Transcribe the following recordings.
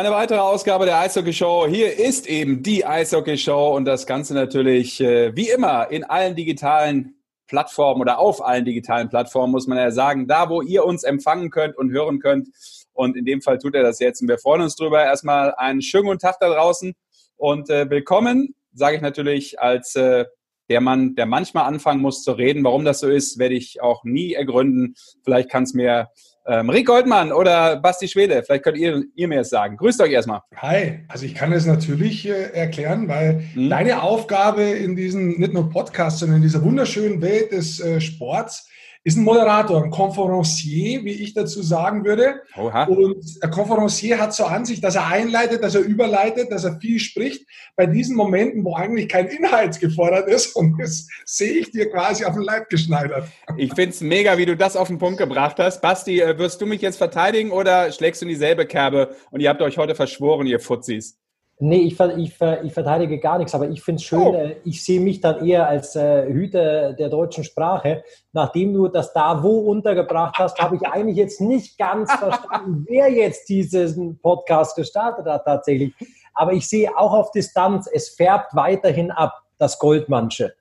Eine weitere Ausgabe der Eishockey Show. Hier ist eben die Eishockey Show und das Ganze natürlich äh, wie immer in allen digitalen Plattformen oder auf allen digitalen Plattformen, muss man ja sagen, da wo ihr uns empfangen könnt und hören könnt. Und in dem Fall tut er das jetzt und wir freuen uns drüber. Erstmal einen schönen guten Tag da draußen und äh, willkommen, sage ich natürlich als äh, der Mann, der manchmal anfangen muss zu reden. Warum das so ist, werde ich auch nie ergründen. Vielleicht kann es mir ähm, Rick Goldmann oder Basti Schwede, vielleicht könnt ihr, ihr mir es sagen. Grüßt euch erstmal. Hi, also ich kann es natürlich äh, erklären, weil hm. deine Aufgabe in diesem, nicht nur Podcast, sondern in dieser wunderschönen Welt des äh, Sports ist ein Moderator, ein Conferencier, wie ich dazu sagen würde. Oha. Und ein Conferencier hat so an sich, dass er einleitet, dass er überleitet, dass er viel spricht. Bei diesen Momenten, wo eigentlich kein Inhalt gefordert ist, und das sehe ich dir quasi auf den Leib geschneidert. Ich finde es mega, wie du das auf den Punkt gebracht hast. Basti, äh, wirst du mich jetzt verteidigen oder schlägst du in dieselbe Kerbe und ihr habt euch heute verschworen, ihr Fuzzis? Nee, ich, ich, ich verteidige gar nichts, aber ich finde es schön, oh. Äh, ich sehe mich dann eher als äh, Hüter der deutschen Sprache. Nachdem du das da wo untergebracht hast, habe ich eigentlich jetzt nicht ganz verstanden, wer jetzt diesen Podcast gestartet hat tatsächlich. Aber ich sehe auch auf Distanz, es färbt weiterhin ab, das Goldmannsche.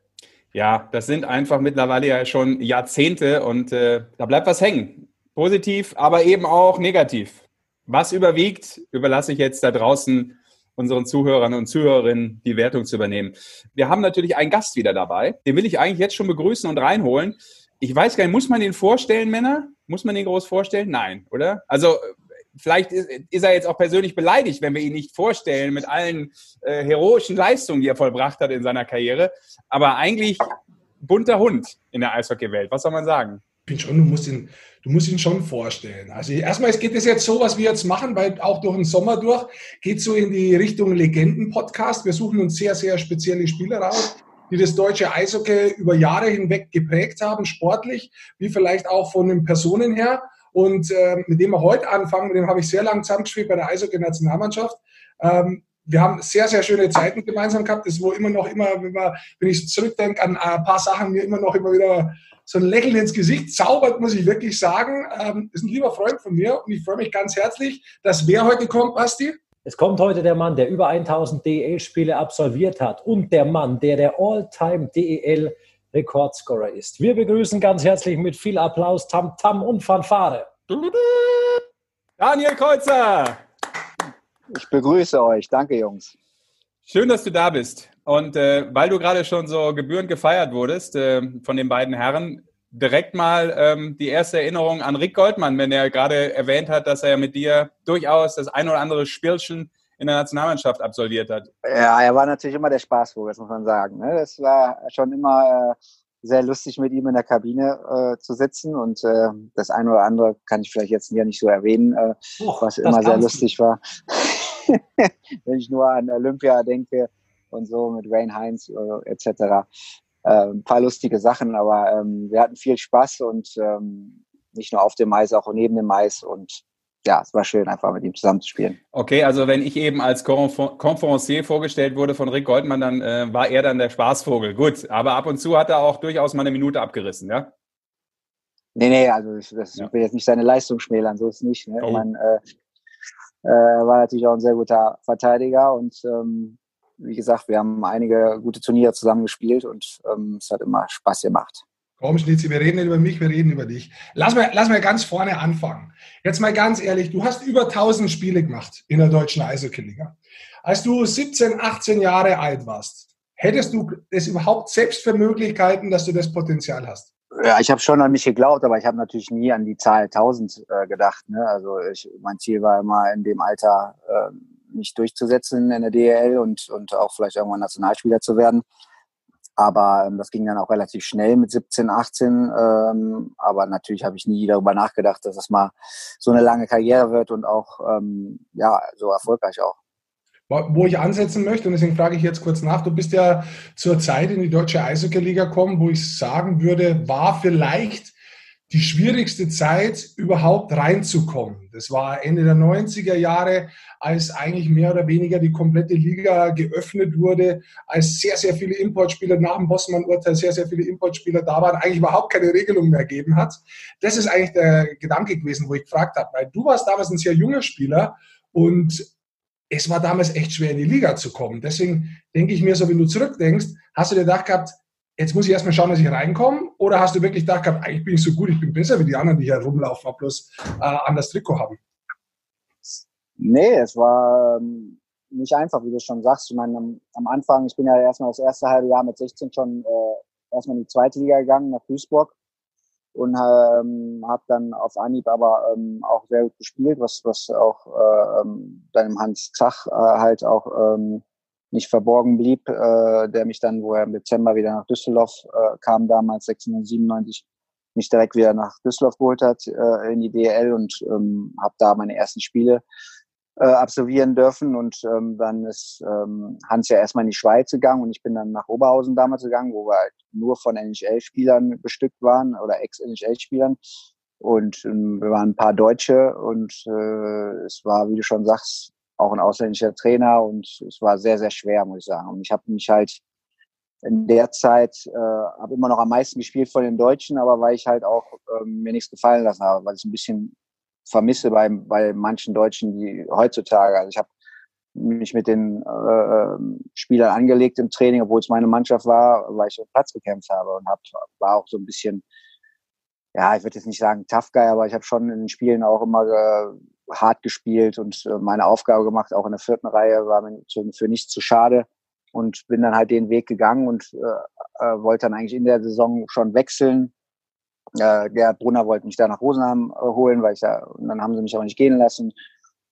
Ja, das sind einfach mittlerweile ja schon Jahrzehnte und äh, da bleibt was hängen. Positiv, aber eben auch negativ. Was überwiegt, überlasse ich jetzt da draußen unseren Zuhörern und Zuhörerinnen die Wertung zu übernehmen. Wir haben natürlich einen Gast wieder dabei. Den will ich eigentlich jetzt schon begrüßen und reinholen. Ich weiß gar nicht, muss man den vorstellen, Männer? Muss man den groß vorstellen? Nein, oder? Also vielleicht ist, er jetzt auch persönlich beleidigt, wenn wir ihn nicht vorstellen mit allen äh, heroischen Leistungen, die er vollbracht hat in seiner Karriere. Aber eigentlich bunter Hund in der Eishockeywelt. Was soll man sagen? Bin schon, du musst ihn du musst ihn schon vorstellen. Also erstmal geht es jetzt so, was wir jetzt machen, weil auch durch den Sommer durch geht so in die Richtung Legenden-Podcast. Wir suchen uns sehr, sehr spezielle Spieler raus, die das deutsche Eishockey über Jahre hinweg geprägt haben, sportlich, wie vielleicht auch von den Personen her. Und äh, mit dem wir heute anfangen, mit dem habe ich sehr lange zusammengespielt bei der Eishockey-Nationalmannschaft. Ähm, wir haben sehr, sehr schöne Zeiten gemeinsam gehabt. Das wo immer noch immer, wenn, man, wenn ich zurückdenke an ein paar Sachen, mir immer noch immer wieder so ein Lächeln ins Gesicht zaubert, muss ich wirklich sagen. Ähm, ist ein lieber Freund von mir und ich freue mich ganz herzlich, dass wer heute kommt, Basti? Es kommt heute der Mann, der über 1000 DEL-Spiele absolviert hat und der Mann, der der All-Time DEL Rekordscorer ist. Wir begrüßen ganz herzlich mit viel Applaus, Tam Tam und Fanfare. Daniel Kreuzer. Ich begrüße euch. Danke, Jungs. Schön, dass du da bist. Und äh, weil du gerade schon so gebührend gefeiert wurdest äh, von den beiden Herren, direkt mal ähm, die erste Erinnerung an Rick Goldmann, wenn er gerade erwähnt hat, dass er mit dir durchaus das ein oder andere Spielchen in der Nationalmannschaft absolviert hat. Ja, er war natürlich immer der Spaßvogel, das muss man sagen. Ne? Das war schon immer äh, sehr lustig, mit ihm in der Kabine äh, zu sitzen. Und äh, das eine oder andere kann ich vielleicht jetzt hier nicht so erwähnen, äh, Och, was immer sehr lustig war. wenn ich nur an Olympia denke und so mit Wayne Heinz äh, etc. Äh, ein paar lustige Sachen, aber ähm, wir hatten viel Spaß und ähm, nicht nur auf dem Mais, auch neben dem Mais und ja, es war schön, einfach mit ihm zusammenzuspielen. Okay, also wenn ich eben als Konferencier vorgestellt wurde von Rick Goldmann, dann äh, war er dann der Spaßvogel. Gut, aber ab und zu hat er auch durchaus mal eine Minute abgerissen, ja? Nee, nee, also ich, das, ja. ich will jetzt nicht seine Leistung schmälern, so ist es nicht. Ne? Oh. Man, äh, äh, war natürlich auch ein sehr guter Verteidiger und ähm, wie gesagt, wir haben einige gute Turniere zusammen gespielt und ähm, es hat immer Spaß gemacht. Komm, Schnitzi, wir reden nicht über mich, wir reden über dich. Lass mal, lass mal ganz vorne anfangen. Jetzt mal ganz ehrlich, du hast über 1000 Spiele gemacht in der deutschen Eishockey-Liga. Als du 17, 18 Jahre alt warst, hättest du es überhaupt selbst für Möglichkeiten, dass du das Potenzial hast? Ja, ich habe schon an mich geglaubt, aber ich habe natürlich nie an die Zahl 1000 äh, gedacht. Ne? Also ich, mein Ziel war immer in dem Alter äh, mich durchzusetzen in der DEL und, und auch vielleicht irgendwann Nationalspieler zu werden. Aber ähm, das ging dann auch relativ schnell mit 17, 18. Ähm, aber natürlich habe ich nie darüber nachgedacht, dass das mal so eine lange Karriere wird und auch ähm, ja so erfolgreich auch wo ich ansetzen möchte, und deswegen frage ich jetzt kurz nach, du bist ja zur Zeit in die deutsche Eishockey-Liga gekommen, wo ich sagen würde, war vielleicht die schwierigste Zeit, überhaupt reinzukommen. Das war Ende der 90er Jahre, als eigentlich mehr oder weniger die komplette Liga geöffnet wurde, als sehr, sehr viele Importspieler nach dem Bossmann-Urteil, sehr, sehr viele Importspieler da waren, eigentlich überhaupt keine Regelung mehr gegeben hat. Das ist eigentlich der Gedanke gewesen, wo ich gefragt habe, weil du warst damals ein sehr junger Spieler und es war damals echt schwer in die Liga zu kommen. Deswegen denke ich mir so, wenn du zurückdenkst, hast du dir gedacht gehabt, jetzt muss ich erstmal schauen, dass ich reinkomme? Oder hast du wirklich gedacht gehabt, eigentlich bin ich so gut, ich bin besser wie die anderen, die hier rumlaufen, aber bloß äh, an das Trikot haben? Nee, es war ähm, nicht einfach, wie du schon sagst. Ich meine, am, am Anfang, ich bin ja erstmal das erste halbe Jahr mit 16 schon äh, erstmal in die zweite Liga gegangen, nach Duisburg und ähm, habe dann auf Anhieb aber ähm, auch sehr gut gespielt, was was auch äh, ähm, deinem Hans Zach äh, halt auch ähm, nicht verborgen blieb, äh, der mich dann, wo er im Dezember wieder nach Düsseldorf äh, kam, damals 697, mich direkt wieder nach Düsseldorf geholt hat äh, in die DL und ähm, habe da meine ersten Spiele äh, absolvieren dürfen. Und ähm, dann ist ähm, Hans ja erstmal in die Schweiz gegangen und ich bin dann nach Oberhausen damals gegangen, wo wir halt nur von NHL-Spielern bestückt waren oder Ex-NHL-Spielern. Und ähm, wir waren ein paar Deutsche und äh, es war, wie du schon sagst, auch ein ausländischer Trainer und es war sehr, sehr schwer, muss ich sagen. Und ich habe mich halt in der Zeit äh, habe immer noch am meisten gespielt von den Deutschen, aber weil ich halt auch ähm, mir nichts gefallen lassen habe, weil ich ein bisschen vermisse bei, bei manchen Deutschen, die heutzutage, also ich habe mich mit den äh, Spielern angelegt im Training, obwohl es meine Mannschaft war, weil ich auf Platz gekämpft habe und hab, war auch so ein bisschen, ja, ich würde jetzt nicht sagen tough guy, aber ich habe schon in den Spielen auch immer äh, hart gespielt und äh, meine Aufgabe gemacht, auch in der vierten Reihe, war mir für nichts zu schade und bin dann halt den Weg gegangen und äh, äh, wollte dann eigentlich in der Saison schon wechseln äh, Gerhard Brunner wollte mich da nach Rosenheim äh, holen, weil ich da, und dann haben sie mich aber nicht gehen lassen.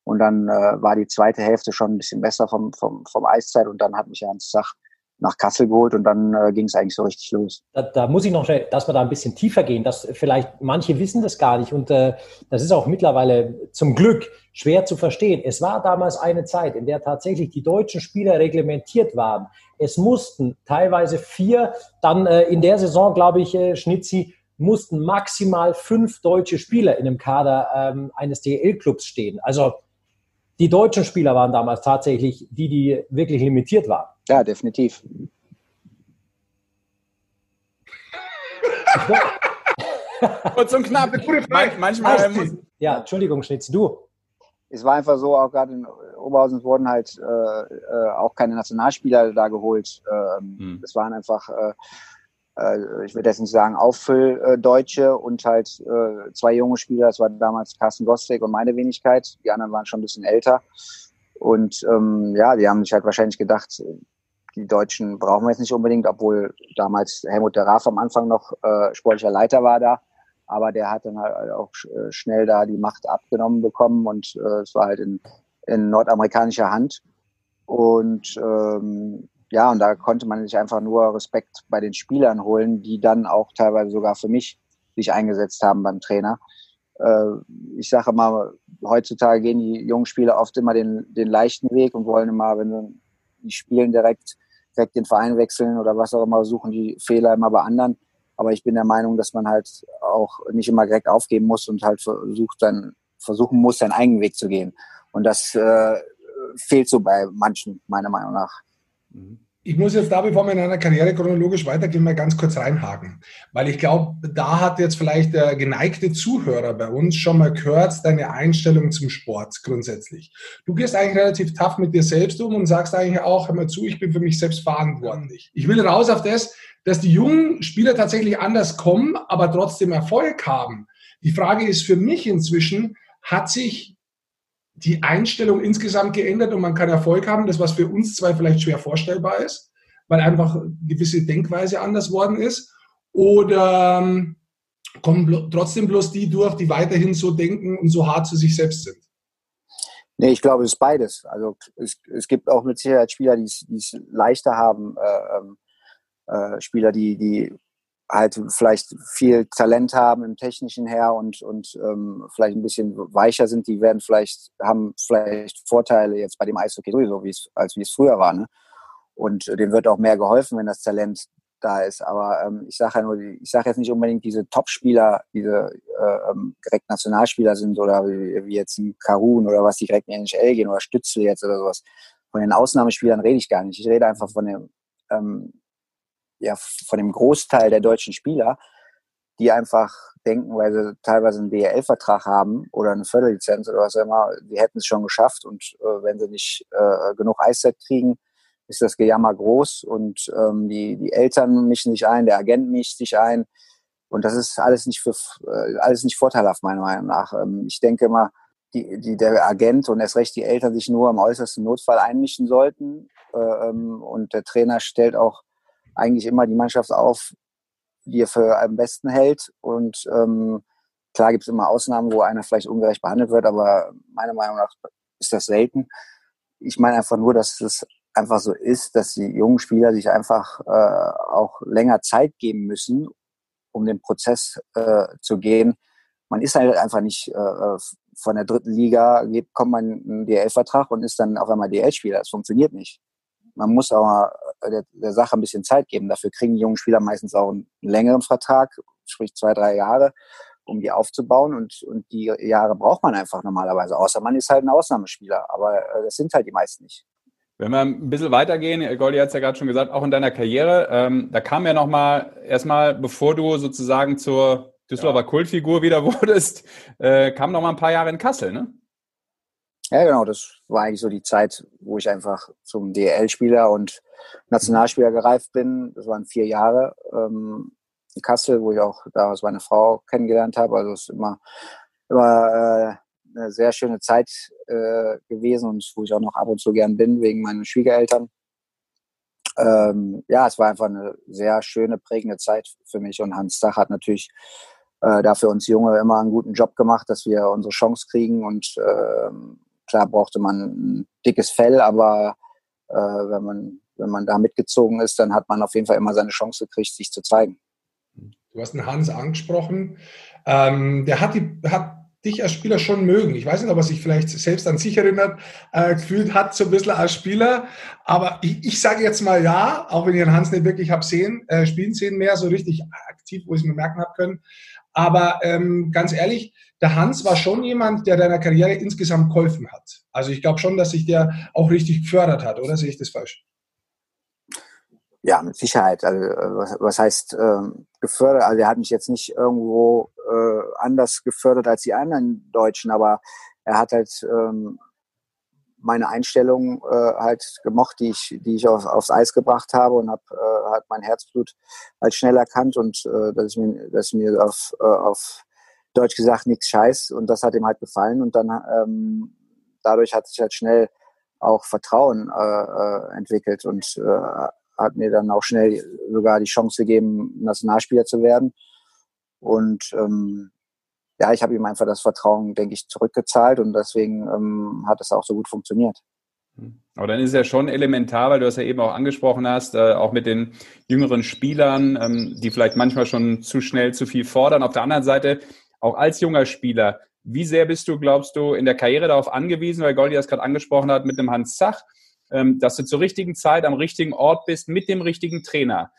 Und dann äh, war die zweite Hälfte schon ein bisschen besser vom, vom, vom Eiszeit und dann hat mich Ernst Zach nach Kassel geholt und dann äh, ging es eigentlich so richtig los. Da, da, muss ich noch schnell, dass wir da ein bisschen tiefer gehen, dass vielleicht manche wissen das gar nicht und äh, das ist auch mittlerweile zum Glück schwer zu verstehen. Es war damals eine Zeit, in der tatsächlich die deutschen Spieler reglementiert waren. Es mussten teilweise vier, dann äh, in der Saison, glaube ich, äh, Schnitzi, mussten maximal fünf deutsche Spieler in dem Kader ähm, eines DL-Clubs stehen. Also die deutschen Spieler waren damals tatsächlich die, die wirklich limitiert waren. Ja, definitiv. Und zum knapp. Manchmal muss ja, Entschuldigung, Schnitz, du. Es war einfach so, auch gerade in Oberhausen wurden halt äh, äh, auch keine Nationalspieler da geholt. Ähm, hm. Es waren einfach äh, äh, ich würde jetzt nicht sagen Auffüll-Deutsche und halt äh, zwei junge Spieler, das war damals Carsten Gostek und meine Wenigkeit, die anderen waren schon ein bisschen älter. Und ähm, ja, die haben sich halt wahrscheinlich gedacht, die Deutschen brauchen wir jetzt nicht unbedingt, obwohl damals Helmut der Raff am Anfang noch äh, sportlicher Leiter war da. Aber der hat dann halt auch äh, schnell da die Macht abgenommen bekommen und äh, es war halt in, in nordamerikanischer Hand. Und ähm, ja, und da konnte man sich einfach nur Respekt bei den Spielern holen, die dann auch teilweise sogar für mich sich eingesetzt haben beim Trainer. Äh, ich sage mal, heutzutage gehen die jungen Spieler oft immer den, den leichten Weg und wollen immer, wenn sie spielen, direkt, direkt den Verein wechseln oder was auch immer, suchen die Fehler immer bei anderen. Aber ich bin der Meinung, dass man halt auch nicht immer direkt aufgeben muss und halt versucht dann, versuchen muss, seinen eigenen Weg zu gehen. Und das äh, fehlt so bei manchen, meiner Meinung nach. Ich muss jetzt da, bevor wir in einer Karriere chronologisch weitergehen, mal ganz kurz reinhaken. Weil ich glaube, da hat jetzt vielleicht der geneigte Zuhörer bei uns schon mal gehört, deine Einstellung zum Sport grundsätzlich. Du gehst eigentlich relativ tough mit dir selbst um und sagst eigentlich auch, hör mal zu, ich bin für mich selbst verantwortlich. Ich will raus auf das, dass die jungen Spieler tatsächlich anders kommen, aber trotzdem Erfolg haben. Die Frage ist für mich inzwischen, hat sich die Einstellung insgesamt geändert und man kann Erfolg haben, das was für uns zwei vielleicht schwer vorstellbar ist, weil einfach gewisse Denkweise anders worden ist? Oder ähm, kommen trotzdem bloß die durch, die weiterhin so denken und so hart zu sich selbst sind? Nee, ich glaube, es ist beides. Also es, es gibt auch mit Sicherheit Spieler, die es leichter haben, äh, ähm, äh, Spieler, die, die halt vielleicht viel Talent haben im technischen her und, und ähm, vielleicht ein bisschen weicher sind, die werden vielleicht, haben vielleicht Vorteile jetzt bei dem Eishockey sowieso, wie es, als wie es früher war. Ne? Und äh, dem wird auch mehr geholfen, wenn das Talent da ist. Aber ähm, ich sage ja nur, ich sage jetzt nicht unbedingt diese Top-Spieler, diese äh, ähm, direkt Nationalspieler sind oder wie, wie jetzt ein Karun oder was, die direkt in die NHL gehen oder Stützel jetzt oder sowas. Von den Ausnahmespielern rede ich gar nicht. Ich rede einfach von dem ähm, ja, von dem Großteil der deutschen Spieler, die einfach denken, weil sie teilweise einen DRL-Vertrag haben oder eine Förderlizenz oder was auch immer, die hätten es schon geschafft und äh, wenn sie nicht äh, genug Eiszeit kriegen, ist das Gejammer groß und ähm, die, die Eltern mischen sich ein, der Agent mischt sich ein und das ist alles nicht für äh, alles nicht vorteilhaft meiner Meinung nach. Ähm, ich denke immer, die, die, der Agent und erst recht die Eltern sich nur im äußersten Notfall einmischen sollten äh, ähm, und der Trainer stellt auch eigentlich immer die Mannschaft auf, die er für am besten hält. Und ähm, klar gibt es immer Ausnahmen, wo einer vielleicht ungerecht behandelt wird, aber meiner Meinung nach ist das selten. Ich meine einfach nur, dass es einfach so ist, dass die jungen Spieler sich einfach äh, auch länger Zeit geben müssen, um den Prozess äh, zu gehen. Man ist halt einfach nicht äh, von der dritten Liga, kommt man in einen DL-Vertrag und ist dann auf einmal DL-Spieler. Das funktioniert nicht man muss aber äh, der, der, Sache ein bisschen Zeit geben. Dafür kriegen die jungen Spieler meistens auch einen längeren Vertrag, sprich zwei, drei Jahre, um die aufzubauen. Und, und die Jahre braucht man einfach normalerweise, außer man ist halt ein Ausnahmespieler. Aber äh, das sind halt die meisten nicht. Wenn wir ein bisschen weitergehen, Goldi hat es ja gerade schon gesagt, auch in deiner Karriere, ähm, da kam ja nochmal, erstmal, bevor du sozusagen zur Düsseldorfer ja. Kultfigur wieder wurdest, äh, kam noch mal ein paar Jahre in Kassel, ne? Ja, genau, das war eigentlich so die Zeit, wo ich einfach zum DL-Spieler und Nationalspieler gereift bin. Das waren vier Jahre ähm, in Kassel, wo ich auch damals meine Frau kennengelernt habe. Also es ist immer, immer äh, eine sehr schöne Zeit äh, gewesen und wo ich auch noch ab und zu gern bin, wegen meinen Schwiegereltern. Ähm, ja, es war einfach eine sehr schöne, prägende Zeit für mich und Hans Dach hat natürlich äh, dafür uns Junge immer einen guten Job gemacht, dass wir unsere Chance kriegen und ähm, Klar brauchte man ein dickes Fell, aber äh, wenn, man, wenn man da mitgezogen ist, dann hat man auf jeden Fall immer seine Chance gekriegt, sich zu zeigen. Du hast den Hans angesprochen. Ähm, der hat, die, hat dich als Spieler schon mögen. Ich weiß nicht, ob er sich vielleicht selbst an sich erinnert, äh, gefühlt hat, so ein bisschen als Spieler. Aber ich, ich sage jetzt mal ja, auch wenn ich den Hans nicht wirklich habe sehen, äh, spielen sehen mehr, so richtig aktiv, wo ich es mir merken habe können. Aber ähm, ganz ehrlich, der Hans war schon jemand, der deiner Karriere insgesamt geholfen hat. Also ich glaube schon, dass sich der auch richtig gefördert hat, oder sehe ich das falsch? Ja, mit Sicherheit. Also, was, was heißt ähm, gefördert? Also er hat mich jetzt nicht irgendwo äh, anders gefördert als die anderen Deutschen, aber er hat halt ähm, meine Einstellung äh, halt gemocht, die ich, die ich auf, aufs Eis gebracht habe und habe äh, hat mein Herzblut halt schnell erkannt und äh, dass ich mir, dass ich mir auf, äh, auf Deutsch gesagt nichts scheiß und das hat ihm halt gefallen und dann ähm, dadurch hat sich halt schnell auch Vertrauen äh, äh entwickelt und äh, hat mir dann auch schnell sogar die Chance gegeben, Nationalspieler zu werden. Und ähm, ja, ich habe ihm einfach das Vertrauen, denke ich, zurückgezahlt und deswegen ähm, hat es auch so gut funktioniert. Aber dann ist es ja schon elementar, weil du es ja eben auch angesprochen hast, äh, auch mit den jüngeren Spielern, ähm, die vielleicht manchmal schon zu schnell zu viel fordern. Auf der anderen Seite, auch als junger Spieler, wie sehr bist du, glaubst du, in der Karriere darauf angewiesen, weil Goldi das gerade angesprochen hat mit dem Hans Zach, ähm, dass du zur richtigen Zeit am richtigen Ort bist mit dem richtigen Trainer?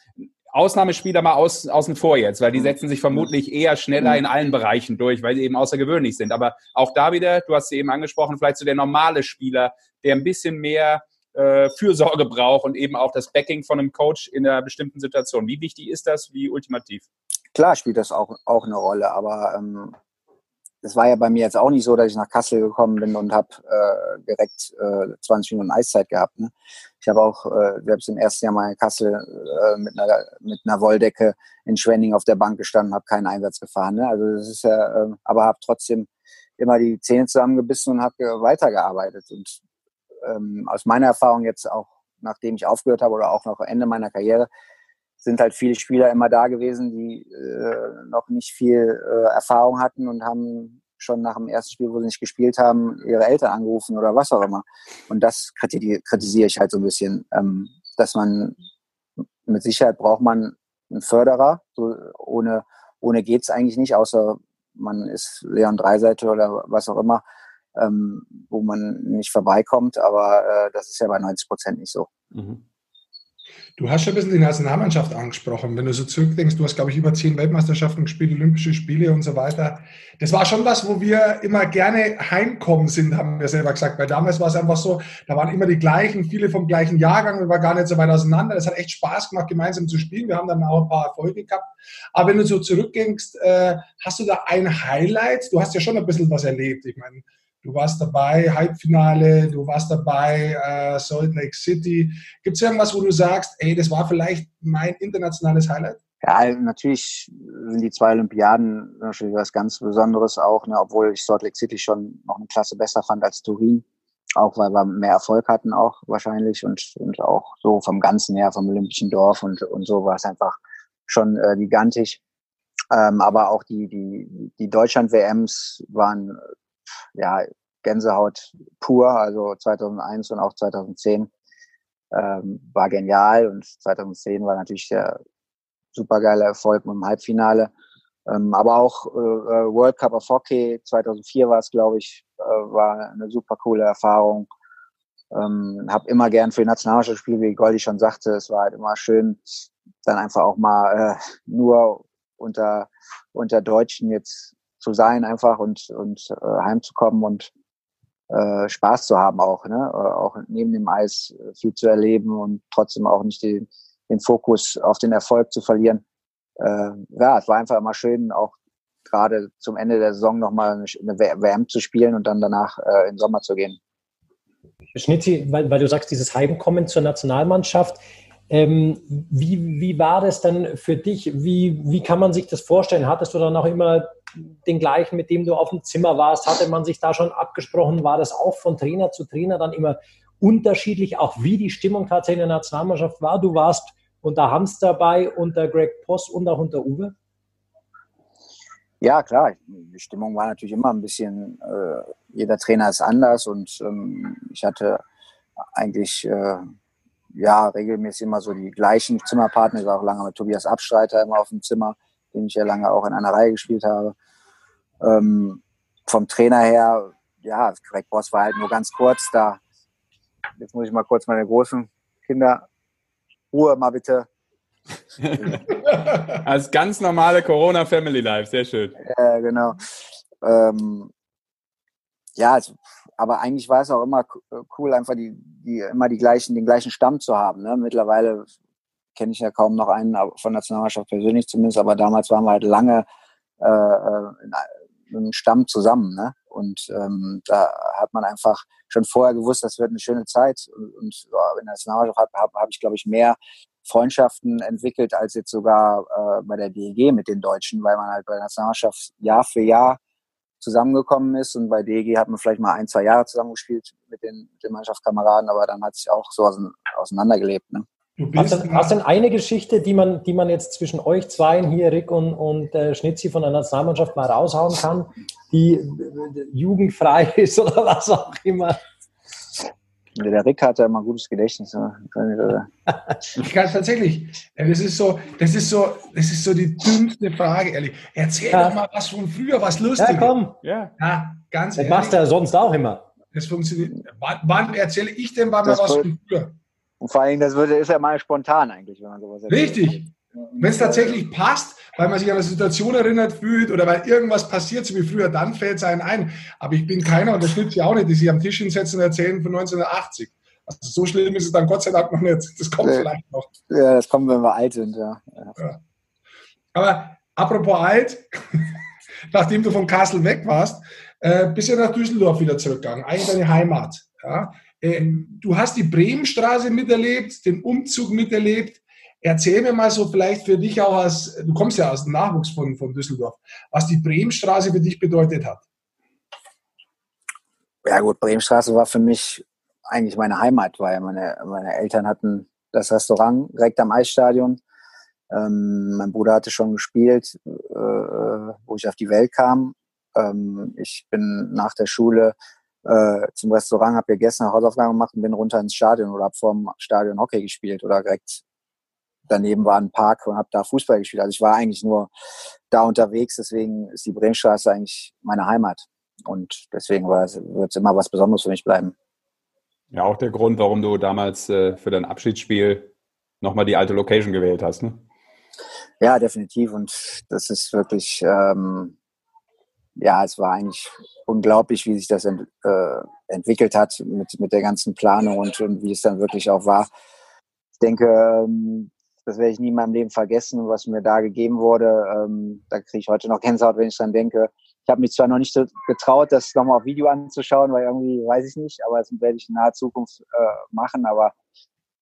Ausnahmespieler mal aus, außen vor jetzt, weil die mhm. setzen sich vermutlich eher schneller mhm. in allen Bereichen durch, weil sie eben außergewöhnlich sind. Aber auch da wieder, du hast sie eben angesprochen, vielleicht so der normale Spieler, der ein bisschen mehr äh, Fürsorge braucht und eben auch das Backing von einem Coach in einer bestimmten Situation. Wie wichtig ist das? Wie ultimativ? Klar spielt das auch, auch eine Rolle, aber ähm, war ja bei mir jetzt auch nicht so, dass ich nach Kassel gekommen bin und habe äh, direkt äh, 20 Minuten Eiszeit gehabt. Ne? Ich habe auch äh, selbst im ersten Jahr mal in Kassel äh, mit, einer, mit einer Wolldecke in Schwenning auf der Bank gestanden, habe keinen Einsatz gefahren. Ne? Also das ist ja, äh, aber habe trotzdem immer die Zähne zusammengebissen und habe weitergearbeitet. Und ähm, aus meiner Erfahrung jetzt auch, nachdem ich aufgehört habe oder auch noch Ende meiner Karriere, sind halt viele Spieler immer da gewesen, die äh, noch nicht viel äh, Erfahrung hatten und haben schon nach dem ersten Spiel, wo sie nicht gespielt haben, ihre Eltern angerufen oder was auch immer. Und das kritisiere ich halt so ein bisschen, ähm, dass man mit Sicherheit braucht man einen Förderer. So ohne, ohne geht's eigentlich nicht, außer man ist Leon Dreiseite oder was auch immer, ähm, wo man nicht vorbeikommt. Aber äh, das ist ja bei 90 Prozent nicht so. Mhm. Du hast schon ein bisschen die Nationalmannschaft angesprochen. Wenn du so zurückdenkst, du hast, glaube ich, über zehn Weltmeisterschaften gespielt, Olympische Spiele und so weiter. Das war schon was, wo wir immer gerne heimkommen sind, haben wir selber gesagt. Weil damals war es einfach so, da waren immer die gleichen, viele vom gleichen Jahrgang, wir waren gar nicht so weit auseinander. Das hat echt Spaß gemacht, gemeinsam zu spielen. Wir haben dann auch ein paar Erfolge gehabt. Aber wenn du so zurückdenkst, äh, hast du da ein Highlight? Du hast ja schon ein bisschen was erlebt. Ich meine, Du warst dabei, Halbfinale, du warst dabei, äh, Salt Lake City. Gibt es irgendwas, wo du sagst, ey, das war vielleicht mein internationales Highlight? Ja, natürlich sind die zwei Olympiaden natürlich was ganz Besonderes auch, ne, obwohl ich Salt Lake City schon noch eine Klasse besser fand als Turin. Auch weil wir mehr Erfolg hatten auch wahrscheinlich und, und auch so vom Ganzen her, vom Olympischen Dorf und, und so war es einfach schon äh, gigantisch. Ähm, aber auch die, die, die Deutschland-WMs waren ja, Gänsehaut pur, also 2001 und auch 2010 ähm, war genial und 2010 war natürlich der supergeile Erfolg mit dem Halbfinale. Ähm, aber auch äh, äh World Cup of Hockey 2004 war es, glaube ich, äh, war eine super coole Erfahrung. Ähm, habe immer gern für die Nationalmannschaft gespielt, wie Goldi schon sagte. Es war halt immer schön, dann einfach auch mal äh, nur unter, unter Deutschen jetzt zu sein einfach und, und äh, heimzukommen und äh, Spaß zu haben auch, ne? Äh, auch neben dem Eis viel zu erleben und trotzdem auch nicht den, den Fokus auf den Erfolg zu verlieren. Äh, ja, es war einfach immer schön, auch gerade zum Ende der Saison nochmal eine WM zu spielen und dann danach äh, in den Sommer zu gehen. Schnitzi, weil, weil du sagst, dieses Heimkommen zur Nationalmannschaft, ähm, wie, wie war das dann für dich? Wie, wie kann man sich das vorstellen? Hattest du dann auch immer den gleichen, mit dem du auf dem Zimmer warst? Hatte man sich da schon abgesprochen? War das auch von Trainer zu Trainer dann immer unterschiedlich, auch wie die Stimmung tatsächlich in der Nationalmannschaft war? Du warst unter Hans dabei, unter Greg Poss und auch unter Uwe? Ja, klar. Die Stimmung war natürlich immer ein bisschen, äh, jeder Trainer ist anders und ähm, ich hatte eigentlich äh, ja regelmäßig immer so die gleichen Zimmerpartner. Ich war auch lange mit Tobias Abstreiter immer auf dem Zimmer den ich ja lange auch in einer Reihe gespielt habe. Ähm, vom Trainer her, ja, Greg Boss war halt nur ganz kurz da. Jetzt muss ich mal kurz meine großen Kinder, Ruhe mal bitte. Als ganz normale Corona Family Life, sehr schön. Ja, genau. Ähm, ja, also, aber eigentlich war es auch immer cool, einfach die, die immer die gleichen, den gleichen Stamm zu haben. Ne? Mittlerweile kenne ich ja kaum noch einen von der Nationalmannschaft persönlich zumindest, aber damals waren wir halt lange äh, äh in einem Stamm zusammen. Ne? Und ähm, da hat man einfach schon vorher gewusst, das wird eine schöne Zeit. Und, und ja, in der Nationalmannschaft habe hab, hab ich, glaube ich, mehr Freundschaften entwickelt als jetzt sogar äh, bei der DEG mit den Deutschen, weil man halt bei der Nationalmannschaft Jahr für Jahr zusammengekommen ist und bei DEG hat man vielleicht mal ein, zwei Jahre zusammengespielt mit den, mit den Mannschaftskameraden, aber dann hat sich auch so auseinandergelebt. Ne? Hast du, hast denn eine Geschichte, die man, die man jetzt zwischen euch zweien hier, Rick und, und äh, Schnitzi von der Nationalmannschaft mal raushauen kann, die äh, jugendfrei ist oder was auch immer? Der Rick hat ja immer ein gutes Gedächtnis. ich kann tatsächlich. Das ist so, das ist so, das ist so die dümmste Frage, ehrlich. Erzähl ja. doch mal was von früher, was lustig. Ja, komm. Ja, ja ganz das ehrlich. machst du ja sonst auch immer. Das funktioniert. Wann, wann erzähle ich denn mal was von früher? Und vor allem, das würde, ist ja mal spontan eigentlich, wenn man sowas erzählt. Richtig. Wenn es tatsächlich passt, weil man sich an eine Situation erinnert fühlt oder weil irgendwas passiert, so wie früher, dann fällt es einem ein. Aber ich bin keiner, und das stimmt ja auch nicht, die sich am Tisch hinsetzen und erzählen von 1980. Also so schlimm ist es dann Gott sei Dank noch nicht. Das kommt ja, vielleicht noch. Ja, das kommt, wenn wir alt sind, ja. ja. Aber apropos alt, nachdem du von Kassel weg warst, äh, bist du nach Düsseldorf wieder zurückgegangen, eigentlich deine Heimat. Ja? Ähm, du hast die Bremenstraße miterlebt, den Umzug miterlebt. Erzähl mir mal so vielleicht für dich auch als, du kommst ja aus dem Nachwuchs von, von Düsseldorf, was die Bremenstraße für dich bedeutet hat. Ja gut, Bremenstraße war für mich eigentlich meine Heimat, weil meine, meine Eltern hatten das Restaurant direkt am Eisstadion. Ähm, mein Bruder hatte schon gespielt, äh, wo ich auf die Welt kam. Ähm, ich bin nach der Schule äh, zum Restaurant, habe gegessen, Hausaufgaben gemacht und bin runter ins Stadion oder habe vorm Stadion Hockey gespielt oder direkt daneben war ein Park und habe da Fußball gespielt. Also ich war eigentlich nur da unterwegs, deswegen ist die Bremenstraße eigentlich meine Heimat. Und deswegen wird es immer was Besonderes für mich bleiben. Ja, auch der Grund, warum du damals äh, für dein Abschiedsspiel nochmal die alte Location gewählt hast. Ne? Ja, definitiv. Und das ist wirklich, ähm, ja, es war eigentlich unglaublich, wie sich das ent, äh, entwickelt hat mit, mit der ganzen Planung und, und wie es dann wirklich auch war. Ich denke, ähm, das werde ich nie in meinem Leben vergessen, was mir da gegeben wurde. Ähm, da kriege ich heute noch Gänsehaut, wenn ich dran denke. Ich habe mich zwar noch nicht so getraut, das nochmal auf Video anzuschauen, weil irgendwie weiß ich nicht, aber das werde ich in naher Zukunft äh, machen. Aber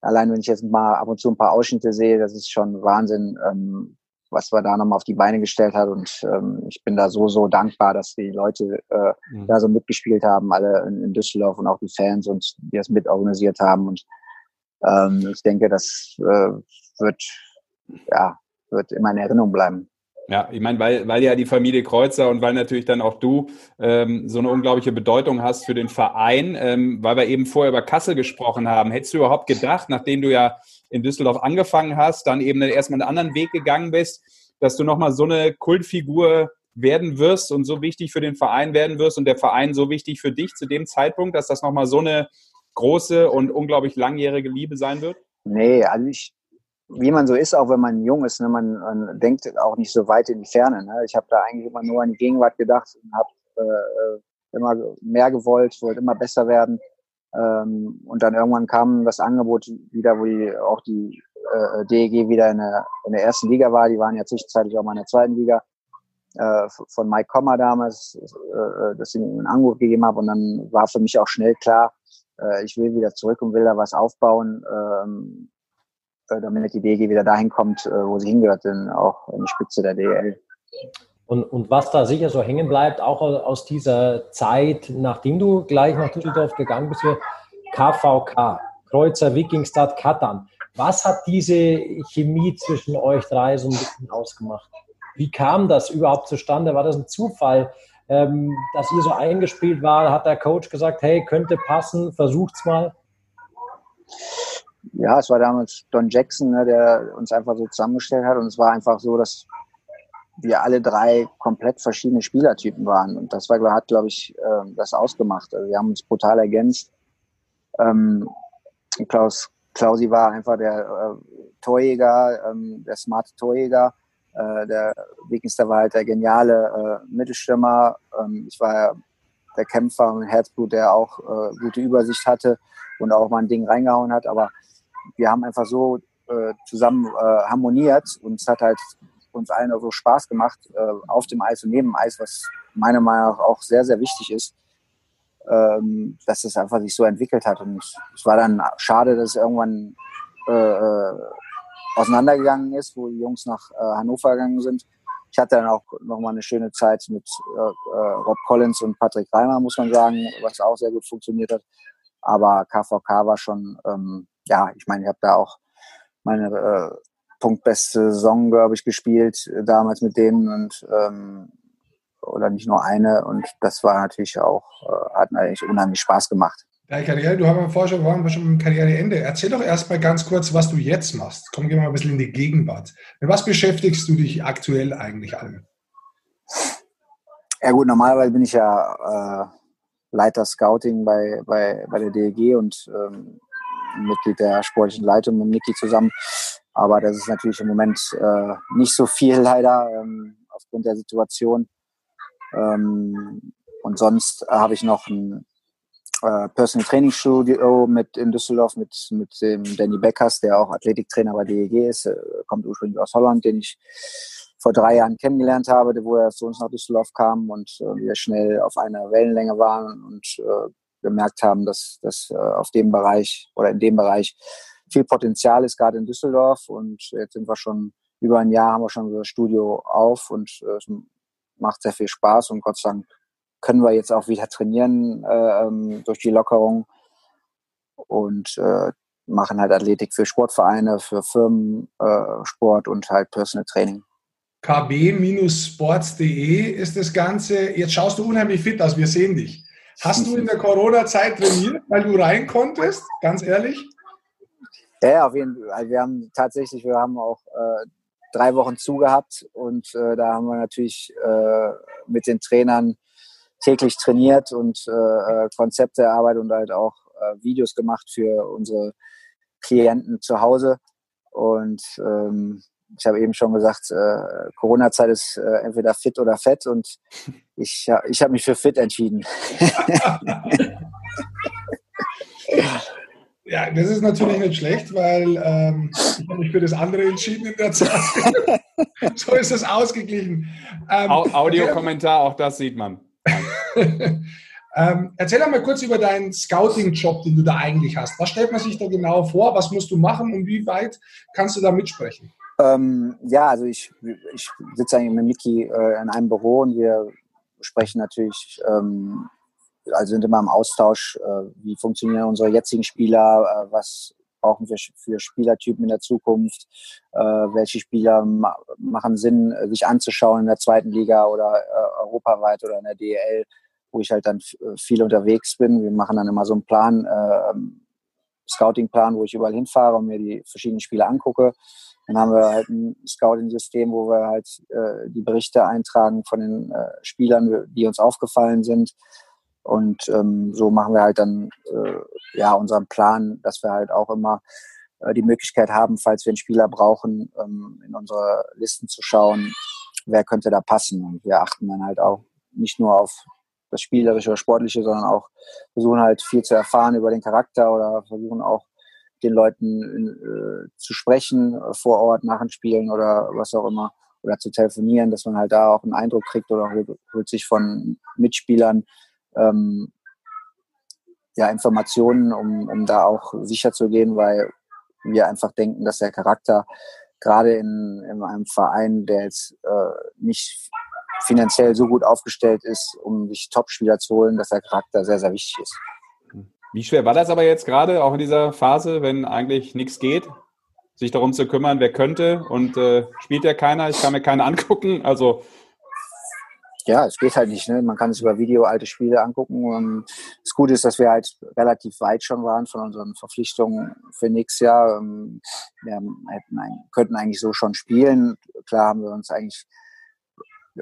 allein wenn ich jetzt mal ab und zu ein paar Ausschnitte sehe, das ist schon Wahnsinn, ähm, was wir da nochmal auf die Beine gestellt hat. Und ähm, ich bin da so, so dankbar, dass die Leute äh, mhm. da so mitgespielt haben, alle in, in, Düsseldorf und auch die Fans und die das mitorganisiert haben. Und ähm, ich denke, das äh, wird, ja, wird immer in Erinnerung bleiben. Ja, ich meine, weil, weil ja die Familie Kreuzer und weil natürlich dann auch du ähm, so eine unglaubliche Bedeutung hast für den Verein, ähm, weil wir eben vorher über Kassel gesprochen haben. Hättest du überhaupt gedacht, nachdem du ja in Düsseldorf angefangen hast, dann eben erstmal einen anderen Weg gegangen bist, dass du nochmal so eine Kultfigur werden wirst und so wichtig für den Verein werden wirst und der Verein so wichtig für dich zu dem Zeitpunkt, dass das nochmal so eine große und unglaublich langjährige Liebe sein wird? Nee, also ich, wie man so ist, auch wenn man jung ist, ne, man, man denkt auch nicht so weit in die Ferne. Ne? Ich habe da eigentlich immer nur an die Gegenwart gedacht und habe äh, immer mehr gewollt, wollte immer besser werden. Ähm, und dann irgendwann kam das Angebot wieder, wo die, auch die äh, DEG wieder in der, in der ersten Liga war. Die waren ja zwischenzeitlich auch mal in der zweiten Liga. Äh, von Mike Kommer damals, äh, dass ich ihm ein Angebot gegeben habe. Und dann war für mich auch schnell klar, äh, ich will wieder zurück und will da was aufbauen. Ähm, äh, damit die DG wieder dahin kommt, äh, wo sie hingehört, denn auch in die Spitze der DL. Und, und was da sicher so hängen bleibt, auch aus dieser Zeit, nachdem du gleich nach Düsseldorf gegangen bist, KVK, Kreuzer Wikingstad Katan. Was hat diese Chemie zwischen euch drei so ein bisschen ausgemacht? Wie kam das überhaupt zustande? War das ein Zufall, ähm, dass ihr so eingespielt war? Hat der Coach gesagt, hey, könnte passen, versucht's mal? ja, es war damals Don Jackson, ne, der uns einfach so zusammengestellt hat. Und es war einfach so, dass wir alle drei komplett verschiedene Spielertypen waren. Und das war, hat, glaube ich, äh, das ausgemacht. Also wir haben uns brutal ergänzt. Ähm, Klaus Klausi war einfach der äh, Torjäger, ähm, der smarte Torjäger. Äh, der Wegingster war halt der geniale äh, Mittelstürmer. Ähm, ich war der Kämpfer mit Herzblut, der auch äh, gute Übersicht hatte und auch mal ein Ding reingehauen hat. Aber wir haben einfach so äh, zusammen äh, harmoniert und es hat halt uns allen so Spaß gemacht äh, auf dem Eis und neben dem Eis, was meiner Meinung nach auch sehr, sehr wichtig ist, ähm, dass es einfach sich so entwickelt hat. Und es war dann schade, dass es irgendwann äh, äh, auseinandergegangen ist, wo die Jungs nach äh, Hannover gegangen sind. Ich hatte dann auch nochmal eine schöne Zeit mit äh, äh, Rob Collins und Patrick Reimer, muss man sagen, was auch sehr gut funktioniert hat. Aber KVK war schon ähm, ja, ich meine, ich habe da auch meine punktbeste Saison, glaube ich, gespielt äh, damals mit denen und ähm, oder nicht nur eine und das war natürlich auch, äh, hat natürlich unheimlich Spaß gemacht. Deine Karriere, du hast ja vorher schon, waren wir schon im Karriereende. Erzähl doch erstmal ganz kurz, was du jetzt machst. Komm, geh mal ein bisschen in die Gegenwart. Mit was beschäftigst du dich aktuell eigentlich an? Ja gut, normalerweise bin ich ja äh, Leiter Scouting bei, bei, bei der DLG und ähm, Mitglied der sportlichen Leitung mit Niki zusammen. Aber das ist natürlich im Moment äh, nicht so viel leider ähm, aufgrund der Situation. Ähm, und sonst äh, habe ich noch ein äh, Personal Training Studio mit in Düsseldorf mit, mit dem Danny Beckers, der auch Athletiktrainer bei DEG ist, äh, kommt ursprünglich aus Holland, den ich vor drei Jahren kennengelernt habe, wo er zu uns nach Düsseldorf kam und äh, wir schnell auf einer Wellenlänge waren und äh, gemerkt haben, dass, dass äh, auf dem Bereich oder in dem Bereich viel Potenzial ist, gerade in Düsseldorf. Und jetzt sind wir schon über ein Jahr, haben wir schon das Studio auf und äh, es macht sehr viel Spaß und Gott sei Dank können wir jetzt auch wieder trainieren äh, ähm, durch die Lockerung und äh, machen halt Athletik für Sportvereine, für Firmen, äh, Sport und halt Personal Training. kb-sports.de ist das Ganze. Jetzt schaust du unheimlich fit aus, wir sehen dich. Hast du in der Corona-Zeit trainiert, weil du rein konntest? Ganz ehrlich? Ja, auf jeden Fall. Also wir haben tatsächlich, wir haben auch äh, drei Wochen zugehabt und äh, da haben wir natürlich äh, mit den Trainern täglich trainiert und äh, äh, Konzepte erarbeitet und halt auch äh, Videos gemacht für unsere Klienten zu Hause. Und ähm, ich habe eben schon gesagt, äh, Corona-Zeit ist äh, entweder fit oder fett und ich, ich habe mich für fit entschieden. ja, das ist natürlich nicht schlecht, weil ähm, ich habe mich für das andere entschieden in der Zeit. so ist es ausgeglichen. Ähm, Audiokommentar, auch das sieht man. ähm, erzähl einmal kurz über deinen Scouting-Job, den du da eigentlich hast. Was stellt man sich da genau vor? Was musst du machen und wie weit kannst du da mitsprechen? Ähm, ja, also ich, ich sitze eigentlich mit Miki äh, in einem Büro und wir sprechen natürlich, ähm, also sind immer im Austausch, äh, wie funktionieren unsere jetzigen Spieler, äh, was brauchen wir für Spielertypen in der Zukunft, äh, welche Spieler ma machen Sinn, äh, sich anzuschauen in der zweiten Liga oder äh, europaweit oder in der DEL, wo ich halt dann viel unterwegs bin. Wir machen dann immer so einen Plan, Scouting-Plan, wo ich überall hinfahre und mir die verschiedenen Spiele angucke dann haben wir halt ein Scouting-System, wo wir halt äh, die Berichte eintragen von den äh, Spielern, die uns aufgefallen sind. Und ähm, so machen wir halt dann äh, ja unseren Plan, dass wir halt auch immer äh, die Möglichkeit haben, falls wir einen Spieler brauchen, ähm, in unsere Listen zu schauen, wer könnte da passen. Und wir achten dann halt auch nicht nur auf das Spielerische oder Sportliche, sondern auch versuchen halt viel zu erfahren über den Charakter oder versuchen auch den Leuten äh, zu sprechen äh, vor Ort nach den Spielen oder was auch immer oder zu telefonieren, dass man halt da auch einen Eindruck kriegt oder holt, holt sich von Mitspielern ähm, ja, Informationen, um, um da auch sicher zu gehen, weil wir einfach denken, dass der Charakter gerade in, in einem Verein, der jetzt äh, nicht finanziell so gut aufgestellt ist, um sich Topspieler zu holen, dass der Charakter sehr, sehr wichtig ist. Wie schwer war das aber jetzt gerade, auch in dieser Phase, wenn eigentlich nichts geht, sich darum zu kümmern, wer könnte und äh, spielt ja keiner, ich kann mir keinen angucken, also ja, es geht halt nicht. Ne? Man kann es über Video alte Spiele angucken. Und das Gute ist, dass wir halt relativ weit schon waren von unseren Verpflichtungen für nächstes Jahr. Ähm, wir hätten, könnten eigentlich so schon spielen. Klar haben wir uns eigentlich,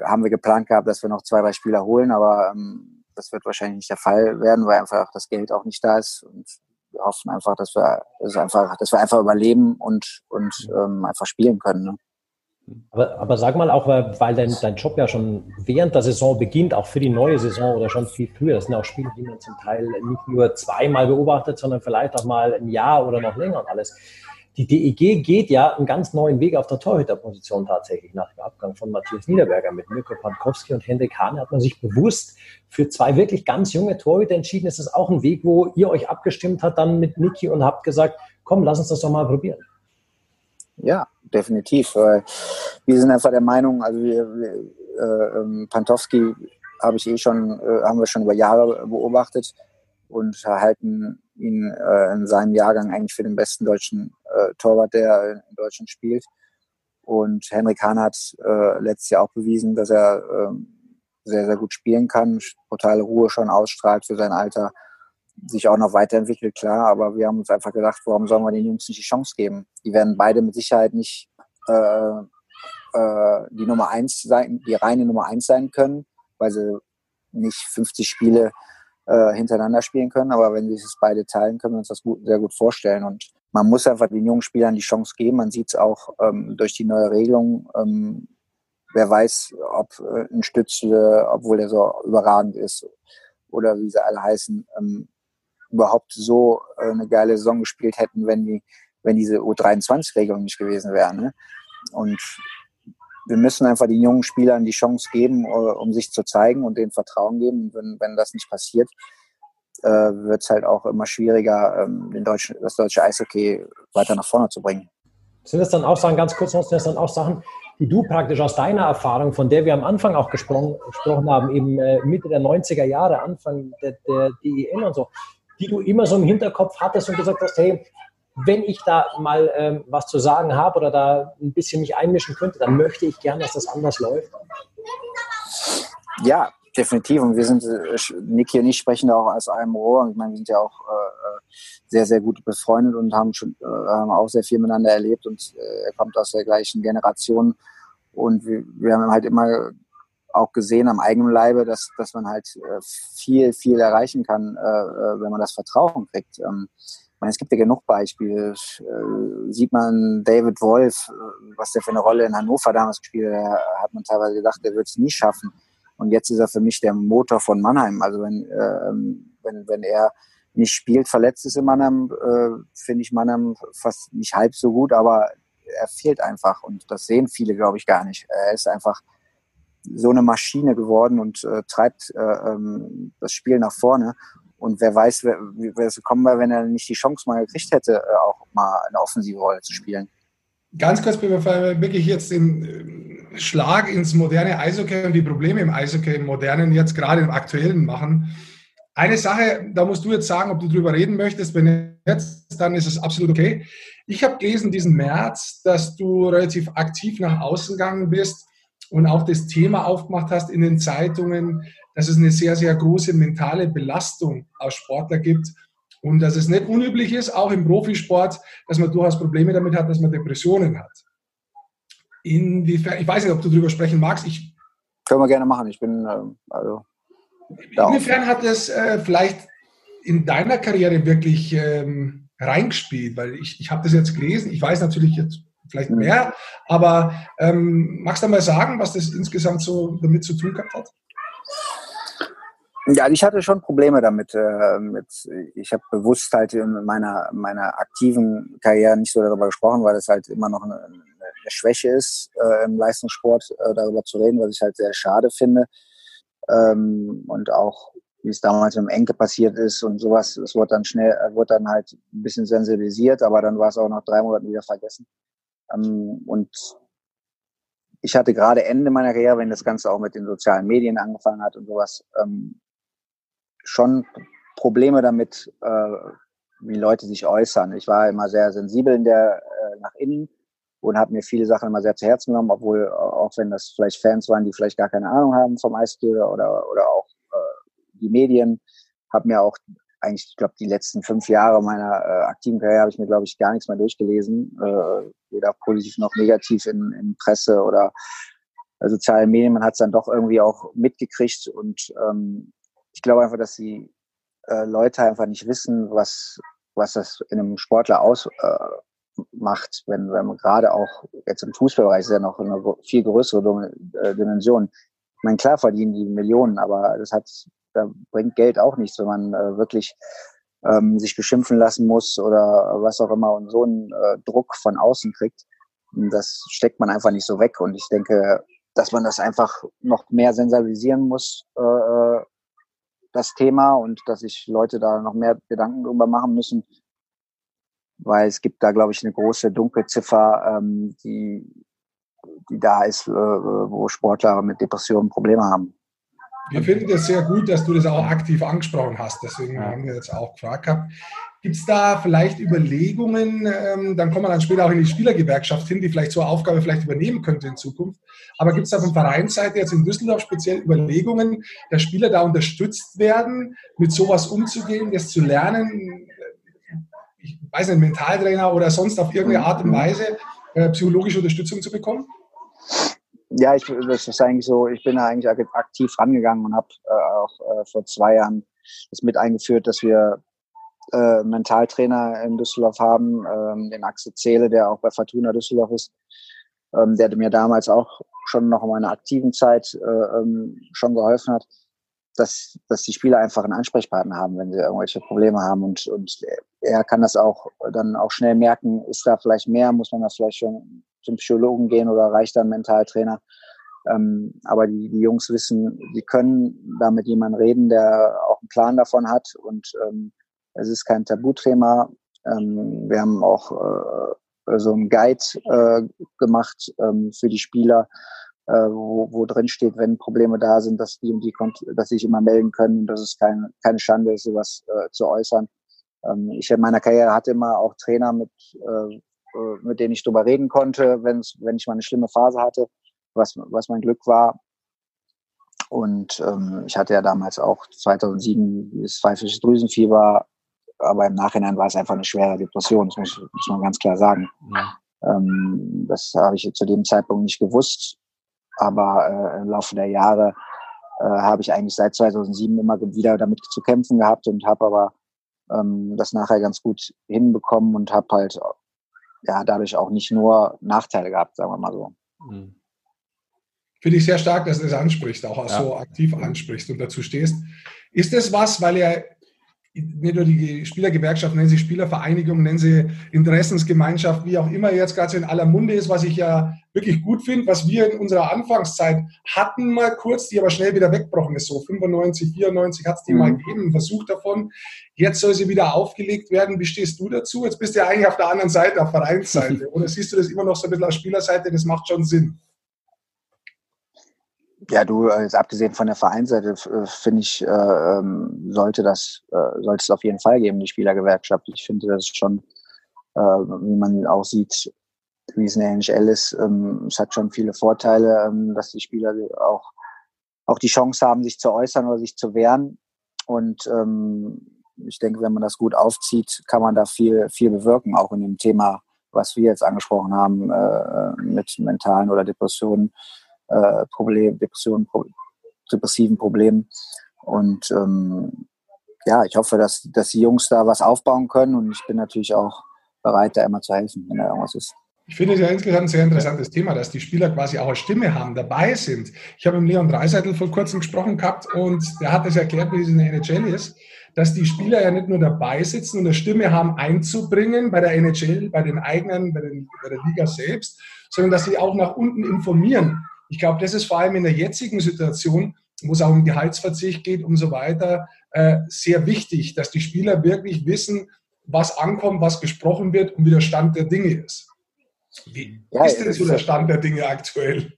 haben wir geplant gehabt, dass wir noch zwei, drei Spieler holen, aber ähm, das wird wahrscheinlich nicht der Fall werden, weil einfach das Geld auch nicht da ist. Und wir hoffen einfach, dass wir, dass einfach, dass wir einfach überleben und, und ähm, einfach spielen können. Ne? Aber, aber sag mal auch, weil dein, dein Job ja schon während der Saison beginnt, auch für die neue Saison oder schon viel früher. Das sind auch Spiele, die man zum Teil nicht nur zweimal beobachtet, sondern vielleicht auch mal ein Jahr oder noch länger und alles. Die DEG geht ja einen ganz neuen Weg auf der Torhüterposition tatsächlich nach dem Abgang von Matthias Niederberger. Mit Mirko Pankowski und Hendrik Hahn hat man sich bewusst für zwei wirklich ganz junge Torhüter entschieden. Ist das auch ein Weg, wo ihr euch abgestimmt habt dann mit Niki und habt gesagt, komm, lass uns das doch mal probieren? Ja, definitiv. Wir sind einfach der Meinung, also wir, äh, ähm, Pantowski habe ich eh schon, äh, haben wir schon über Jahre beobachtet und halten ihn äh, in seinem Jahrgang eigentlich für den besten deutschen äh, Torwart, der in Deutschland spielt. Und Henrik Hahn hat äh, letztes Jahr auch bewiesen, dass er äh, sehr, sehr gut spielen kann, totale Ruhe schon ausstrahlt für sein Alter, sich auch noch weiterentwickelt, klar. Aber wir haben uns einfach gedacht, warum sollen wir den Jungs nicht die Chance geben? Die werden beide mit Sicherheit nicht äh, äh, die Nummer eins sein, die reine Nummer eins sein können, weil sie nicht 50 Spiele äh, hintereinander spielen können. Aber wenn sie es beide teilen, können wir uns das gut, sehr gut vorstellen. Und man muss einfach den jungen Spielern die Chance geben. Man sieht es auch ähm, durch die neue Regelung. Ähm, wer weiß, ob äh, ein Stützle, obwohl der so überragend ist, oder wie sie alle heißen, ähm, überhaupt so äh, eine geile Saison gespielt hätten, wenn die, wenn diese U23-Regelung nicht gewesen wäre. Ne? Und wir müssen einfach den jungen Spielern die Chance geben, äh, um sich zu zeigen und denen Vertrauen geben. Und wenn, wenn das nicht passiert, äh, wird es halt auch immer schwieriger, ähm, den deutschen, das deutsche Eishockey weiter nach vorne zu bringen. Sind das dann auch Sachen, ganz kurz noch, sind das dann auch Sachen, die du praktisch aus deiner Erfahrung, von der wir am Anfang auch gesprochen, gesprochen haben, eben äh, Mitte der 90er Jahre, Anfang der, der DEL und so, die du immer so im Hinterkopf hattest und gesagt hast, hey, wenn ich da mal ähm, was zu sagen habe oder da ein bisschen mich einmischen könnte, dann möchte ich gern, dass das anders läuft. Ja, definitiv. Und wir sind, äh, Niki und ich sprechen da auch aus einem Rohr. Ich meine, wir sind ja auch äh, sehr, sehr gut befreundet und haben schon äh, auch sehr viel miteinander erlebt. Und äh, er kommt aus der gleichen Generation. Und wir, wir haben halt immer auch gesehen am eigenen Leibe, dass, dass man halt äh, viel, viel erreichen kann, äh, äh wenn man das Vertrauen kriegt. Ähm, meine, es gibt ja genug Beispiele. Sieht man David Wolf, was der für eine Rolle in Hannover damals gespielt hat, hat man teilweise gedacht, der wird es nie schaffen. Und jetzt ist er für mich der Motor von Mannheim. Also wenn, äh, wenn, wenn er nicht spielt, verletzt ist in Mannheim, finde ich Mannheim fast nicht halb so gut, aber er fehlt einfach und das sehen viele, glaube ich, gar nicht. Er ist einfach so eine Maschine geworden und äh, treibt äh, ähm, das Spiel nach vorne. Und wer weiß, wer, wer es gekommen wäre, wenn er nicht die Chance mal gekriegt hätte, äh, auch mal eine offensive Rolle zu spielen. Ganz kurz, bevor wir wirklich jetzt den äh, Schlag ins moderne Eishockey und die Probleme im Eishockey im modernen, jetzt gerade im aktuellen machen. Eine Sache, da musst du jetzt sagen, ob du drüber reden möchtest. Wenn jetzt, dann ist es absolut okay. Ich habe gelesen diesen März, dass du relativ aktiv nach außen gegangen bist und auch das Thema aufgemacht hast in den Zeitungen, dass es eine sehr, sehr große mentale Belastung aus Sportler gibt und dass es nicht unüblich ist, auch im Profisport, dass man durchaus Probleme damit hat, dass man Depressionen hat. Inwiefern, ich weiß nicht, ob du darüber sprechen magst. Ich, Können wir gerne machen. Ich bin, ähm, also. Inwiefern hat es äh, vielleicht in deiner Karriere wirklich ähm, reingespielt? Weil ich, ich habe das jetzt gelesen. Ich weiß natürlich jetzt vielleicht mehr, aber ähm, magst du mal sagen, was das insgesamt so damit zu tun gehabt hat? Ja, ich hatte schon Probleme damit. Äh, ich habe bewusst halt in meiner, meiner aktiven Karriere nicht so darüber gesprochen, weil es halt immer noch eine, eine Schwäche ist, äh, im Leistungssport äh, darüber zu reden, was ich halt sehr schade finde. Ähm, und auch, wie es damals im Enke passiert ist und sowas, es wurde dann schnell, wurde dann halt ein bisschen sensibilisiert, aber dann war es auch nach drei Monaten wieder vergessen. Ähm, und ich hatte gerade Ende meiner Karriere, wenn das Ganze auch mit den sozialen Medien angefangen hat und sowas, ähm, schon Probleme damit, äh, wie Leute sich äußern. Ich war immer sehr sensibel in der, äh, nach innen und habe mir viele Sachen immer sehr zu Herzen genommen, obwohl auch wenn das vielleicht Fans waren, die vielleicht gar keine Ahnung haben vom Eishockey oder, oder auch äh, die Medien, habe mir auch eigentlich, ich glaube, die letzten fünf Jahre meiner äh, aktiven Karriere habe ich mir, glaube ich, gar nichts mehr durchgelesen, äh, weder positiv noch negativ in, in Presse oder äh, sozialen Medien. Man hat es dann doch irgendwie auch mitgekriegt und ähm, ich glaube einfach, dass die äh, Leute einfach nicht wissen, was, was das in einem Sportler ausmacht, äh, wenn, wenn man gerade auch jetzt im Fußballbereich ist ja noch eine viel größere äh, Dimension. Ich meine, klar verdienen die Millionen, aber das hat, da bringt Geld auch nichts, wenn man äh, wirklich ähm, sich beschimpfen lassen muss oder was auch immer und so einen äh, Druck von außen kriegt. Das steckt man einfach nicht so weg. Und ich denke, dass man das einfach noch mehr sensibilisieren muss, äh, äh das Thema und dass sich Leute da noch mehr Gedanken drüber machen müssen, weil es gibt da, glaube ich, eine große Dunkelziffer, ähm, die, die da ist, äh, wo Sportler mit Depressionen Probleme haben. Wir finden es sehr gut, dass du das auch aktiv angesprochen hast. Deswegen haben wir jetzt auch gefragt gehabt. Gibt es da vielleicht Überlegungen, ähm, dann kommen wir dann später auch in die Spielergewerkschaft hin, die vielleicht so eine Aufgabe vielleicht übernehmen könnte in Zukunft. Aber gibt es da von Vereinsseite jetzt in Düsseldorf speziell Überlegungen, dass Spieler da unterstützt werden, mit sowas umzugehen, das zu lernen? Ich weiß nicht, Mentaltrainer oder sonst auf irgendeine Art und Weise äh, psychologische Unterstützung zu bekommen? Ja, ich, das ist eigentlich so, ich bin da eigentlich aktiv rangegangen und habe äh, auch äh, vor zwei Jahren das mit eingeführt, dass wir äh, Mentaltrainer in Düsseldorf haben, ähm, den Axel Zähle, der auch bei Fortuna Düsseldorf ist, ähm, der mir damals auch schon noch in meiner aktiven Zeit äh, ähm, schon geholfen hat, dass, dass die Spieler einfach einen Ansprechpartner haben, wenn sie irgendwelche Probleme haben. Und, und er kann das auch dann auch schnell merken, ist da vielleicht mehr, muss man das vielleicht schon zum Psychologen gehen oder reicht da ein Mentaltrainer. Ähm, aber die, die Jungs wissen, sie können da mit jemandem reden, der auch einen Plan davon hat und ähm, es ist kein Tabuthema. Ähm, wir haben auch äh, so einen Guide äh, gemacht ähm, für die Spieler, äh, wo, wo drin steht, wenn Probleme da sind, dass die und die, dass sie sich immer melden können dass es kein, keine Schande ist, sowas äh, zu äußern. Ähm, ich in meiner Karriere hatte immer auch Trainer, mit, äh mit denen ich drüber reden konnte, wenn's, wenn ich mal eine schlimme Phase hatte, was, was mein Glück war. Und ähm, ich hatte ja damals auch 2007 das pfeifische Drüsenfieber, aber im Nachhinein war es einfach eine schwere Depression, das muss, muss man ganz klar sagen. Ja. Ähm, das habe ich zu dem Zeitpunkt nicht gewusst, aber äh, im Laufe der Jahre äh, habe ich eigentlich seit 2007 immer wieder damit zu kämpfen gehabt und habe aber ähm, das nachher ganz gut hinbekommen und habe halt ja dadurch auch nicht nur Nachteile gehabt, sagen wir mal so. Mhm. Finde ich sehr stark, dass du das ansprichst, auch, auch ja. so aktiv ansprichst und dazu stehst. Ist das was, weil ihr nicht nur die Spielergewerkschaft, nennen sie Spielervereinigung, nennen sie Interessensgemeinschaft, wie auch immer jetzt gerade so in aller Munde ist, was ich ja wirklich gut finde, was wir in unserer Anfangszeit hatten mal kurz, die aber schnell wieder weggebrochen ist. So 95, 94 hat es die mhm. mal gegeben, einen Versuch davon. Jetzt soll sie wieder aufgelegt werden. Wie stehst du dazu? Jetzt bist du ja eigentlich auf der anderen Seite, auf Vereinsseite. Oder siehst du das immer noch so ein bisschen auf Spielerseite? Das macht schon Sinn. Ja, du, jetzt abgesehen von der Vereinsseite, äh, finde ich, äh, ähm, sollte das, äh, sollte es auf jeden Fall geben, die Spielergewerkschaft. Ich finde, das schon, äh, wie man auch sieht, wie es in der NHL ist, ähm, es hat schon viele Vorteile, ähm, dass die Spieler auch, auch die Chance haben, sich zu äußern oder sich zu wehren. Und ähm, ich denke, wenn man das gut aufzieht, kann man da viel, viel bewirken, auch in dem Thema, was wir jetzt angesprochen haben, äh, mit mentalen oder Depressionen äh, Problem, Depressionen, depressiven Problemen. Und ähm, ja, ich hoffe, dass, dass die Jungs da was aufbauen können und ich bin natürlich auch bereit, da immer zu helfen, wenn da irgendwas ist. Ich finde es ja insgesamt ein sehr interessantes Thema, dass die Spieler quasi auch eine Stimme haben, dabei sind. Ich habe mit Leon Dreiseitel vor kurzem gesprochen gehabt und der hat das erklärt, wie es in der NHL ist, dass die Spieler ja nicht nur dabei sitzen und eine Stimme haben einzubringen bei der NHL, bei den eigenen, bei, den, bei der Liga selbst, sondern dass sie auch nach unten informieren. Ich glaube, das ist vor allem in der jetzigen Situation, wo es auch um Gehaltsverzicht geht und so weiter, äh, sehr wichtig, dass die Spieler wirklich wissen, was ankommt, was gesprochen wird und wie der Stand der Dinge ist. Wie ja, ist denn so der Stand der Dinge aktuell?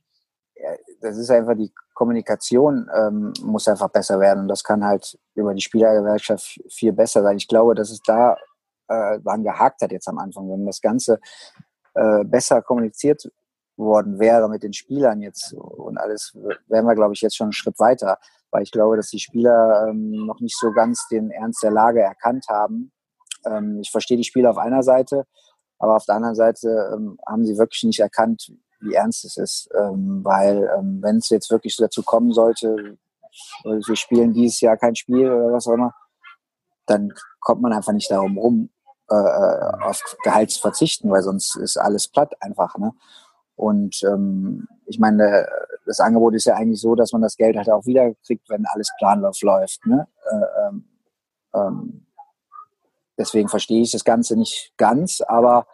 Ja, das ist einfach die Kommunikation ähm, muss einfach besser werden und das kann halt über die Spielergewerkschaft viel besser sein. Ich glaube, dass es da äh, daran gehakt hat jetzt am Anfang, wenn das Ganze äh, besser kommuniziert worden wäre mit den Spielern jetzt und alles, wären wir, glaube ich, jetzt schon einen Schritt weiter, weil ich glaube, dass die Spieler ähm, noch nicht so ganz den Ernst der Lage erkannt haben. Ähm, ich verstehe die Spieler auf einer Seite, aber auf der anderen Seite ähm, haben sie wirklich nicht erkannt, wie ernst es ist, ähm, weil ähm, wenn es jetzt wirklich dazu kommen sollte, wir spielen dieses Jahr kein Spiel oder was auch immer, dann kommt man einfach nicht darum rum, äh, äh auf Gehalt zu verzichten, weil sonst ist alles platt einfach. Ne? Und ähm, ich meine, das Angebot ist ja eigentlich so, dass man das Geld halt auch wieder kriegt, wenn alles planlos läuft. Ne? Äh, ähm, ähm, deswegen verstehe ich das Ganze nicht ganz, aber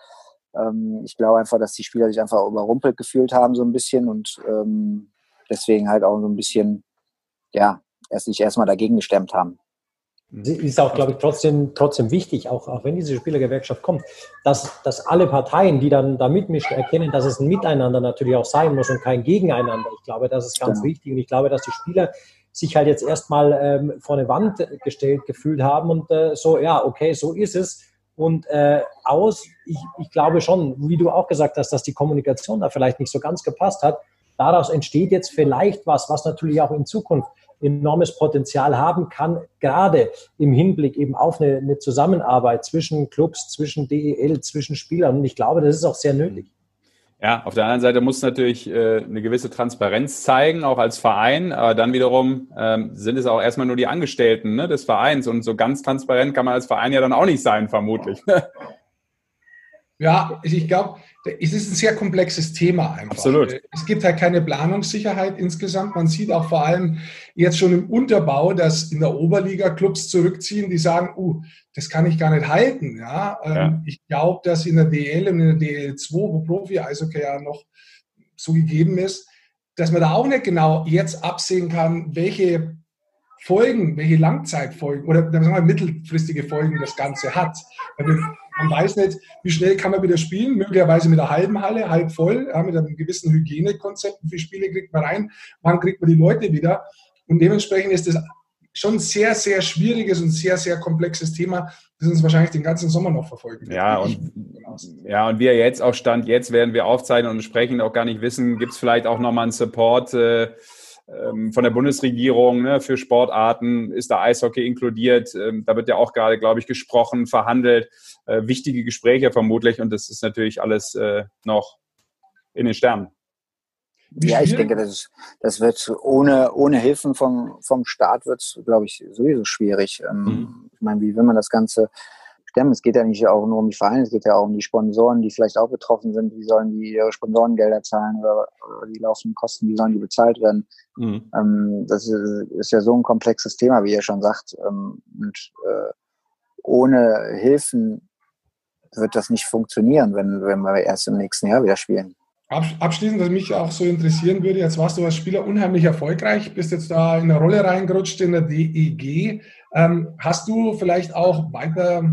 ähm, ich glaube einfach, dass die Spieler sich einfach überrumpelt gefühlt haben so ein bisschen und ähm, deswegen halt auch so ein bisschen, ja, erst sich erstmal dagegen gestemmt haben. Ist auch, glaube ich, trotzdem, trotzdem wichtig, auch, auch wenn diese Spielergewerkschaft kommt, dass, dass alle Parteien, die dann da mitmischen, erkennen, dass es ein Miteinander natürlich auch sein muss und kein Gegeneinander. Ich glaube, das ist ganz genau. wichtig und ich glaube, dass die Spieler sich halt jetzt erstmal ähm, vor eine Wand gestellt gefühlt haben und äh, so, ja, okay, so ist es. Und äh, aus, ich, ich glaube schon, wie du auch gesagt hast, dass die Kommunikation da vielleicht nicht so ganz gepasst hat. Daraus entsteht jetzt vielleicht was, was natürlich auch in Zukunft enormes Potenzial haben kann, gerade im Hinblick eben auf eine, eine Zusammenarbeit zwischen Clubs, zwischen DEL, zwischen Spielern. Und ich glaube, das ist auch sehr nötig. Ja, auf der anderen Seite muss natürlich äh, eine gewisse Transparenz zeigen, auch als Verein. Aber dann wiederum ähm, sind es auch erstmal nur die Angestellten ne, des Vereins. Und so ganz transparent kann man als Verein ja dann auch nicht sein, vermutlich. Ja, ich glaube, es ist ein sehr komplexes Thema einfach. Absolut. Es gibt halt keine Planungssicherheit insgesamt. Man sieht auch vor allem jetzt schon im Unterbau, dass in der Oberliga Clubs zurückziehen, die sagen, uh, das kann ich gar nicht halten. Ja, ähm, ja. ich glaube, dass in der DL und in der DL2, wo Profi-Eishockey ja noch so gegeben ist, dass man da auch nicht genau jetzt absehen kann, welche Folgen, welche Langzeitfolgen oder sagen wir, mittelfristige Folgen das Ganze hat. Man weiß nicht, wie schnell kann man wieder spielen, möglicherweise mit einer halben Halle, halb voll, ja, mit einem gewissen Hygienekonzept, wie viele Spiele kriegt man rein, wann kriegt man die Leute wieder. Und dementsprechend ist das schon ein sehr, sehr schwieriges und sehr, sehr komplexes Thema, das uns wahrscheinlich den ganzen Sommer noch verfolgen wird. Ja, und, ja, und wir jetzt auch Stand, jetzt werden wir aufzeichnen und sprechen auch gar nicht wissen, gibt es vielleicht auch nochmal einen Support äh, ähm, von der Bundesregierung ne, für Sportarten ist da Eishockey inkludiert. Ähm, da wird ja auch gerade, glaube ich, gesprochen, verhandelt. Äh, wichtige Gespräche vermutlich und das ist natürlich alles äh, noch in den Sternen. ja, ich denke, das, ist, das wird ohne, ohne Hilfen vom, vom Staat wird es, glaube ich, sowieso schwierig. Ähm, mhm. Ich meine, wie will man das Ganze stemmen? Es geht ja nicht auch nur um die Vereine, es geht ja auch um die Sponsoren, die vielleicht auch betroffen sind. Wie sollen die ihre Sponsorengelder zahlen oder, oder die laufenden Kosten, wie sollen die bezahlt werden? Mhm. Ähm, das ist, ist, ja so ein komplexes Thema, wie ihr schon sagt. Ähm, und äh, ohne Hilfen wird das nicht funktionieren, wenn, wenn wir erst im nächsten Jahr wieder spielen. Abschließend, was mich auch so interessieren würde, jetzt warst du als Spieler unheimlich erfolgreich, bist jetzt da in eine Rolle reingerutscht in der DEG. Ähm, hast du vielleicht auch weiter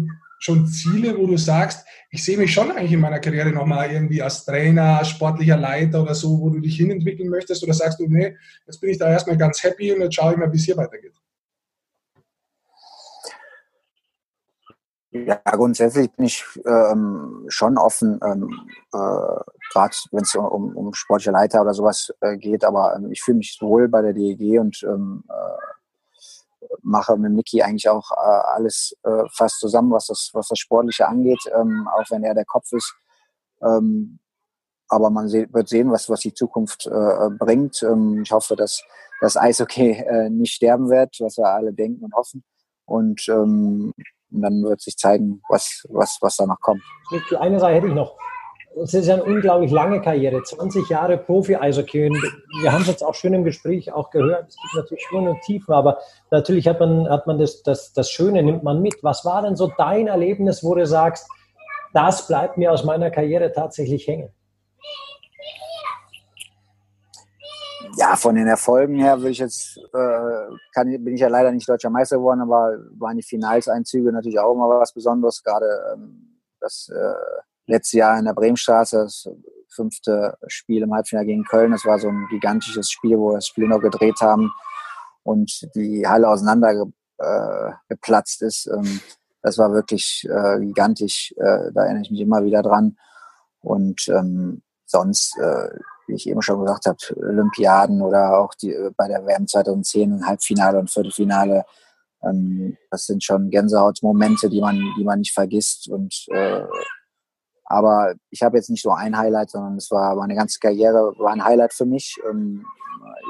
schon Ziele, wo du sagst, ich sehe mich schon eigentlich in meiner Karriere nochmal irgendwie als Trainer, sportlicher Leiter oder so, wo du dich hinentwickeln möchtest? Oder sagst du, nee, jetzt bin ich da erstmal ganz happy und jetzt schaue ich mal, wie es hier weitergeht? Ja, grundsätzlich bin ich ähm, schon offen, ähm, äh, gerade wenn es um, um sportliche Leiter oder sowas äh, geht, aber ähm, ich fühle mich wohl bei der DEG und ähm, äh, mache mit Niki eigentlich auch äh, alles äh, fast zusammen, was das, was das Sportliche angeht, ähm, auch wenn er der Kopf ist. Ähm, aber man wird sehen, was, was die Zukunft äh, bringt. Ähm, ich hoffe, dass das Eishockey nicht sterben wird, was wir alle denken und hoffen. Und und dann wird sich zeigen, was, was, was da noch kommt. Eine Sache hätte ich noch. Es ist ja eine unglaublich lange Karriere, 20 Jahre Profi-Eishockey. Wir haben es jetzt auch schön im Gespräch auch gehört. Es gibt natürlich Höhen und Tiefen, aber natürlich hat man, hat man das, das, das Schöne, nimmt man mit. Was war denn so dein Erlebnis, wo du sagst, das bleibt mir aus meiner Karriere tatsächlich hängen? ja, von den Erfolgen her würde ich jetzt, äh, kann, bin ich ja leider nicht deutscher Meister geworden, aber waren die Finalseinzüge natürlich auch immer was Besonderes. Gerade ähm, das äh, letzte Jahr in der Bremenstraße, das fünfte Spiel im Halbfinale gegen Köln, das war so ein gigantisches Spiel, wo wir das Spiel noch gedreht haben und die Halle auseinander äh, geplatzt ist. Ähm, das war wirklich äh, gigantisch, äh, da erinnere ich mich immer wieder dran. Und ähm, sonst äh, wie ich eben schon gesagt habe, Olympiaden oder auch die, äh, bei der WM 2010 Halbfinale und Viertelfinale. Ähm, das sind schon Gänsehautmomente, die man, die man nicht vergisst. Und äh, aber ich habe jetzt nicht nur ein Highlight, sondern es war meine ganze Karriere war ein Highlight für mich. Ähm,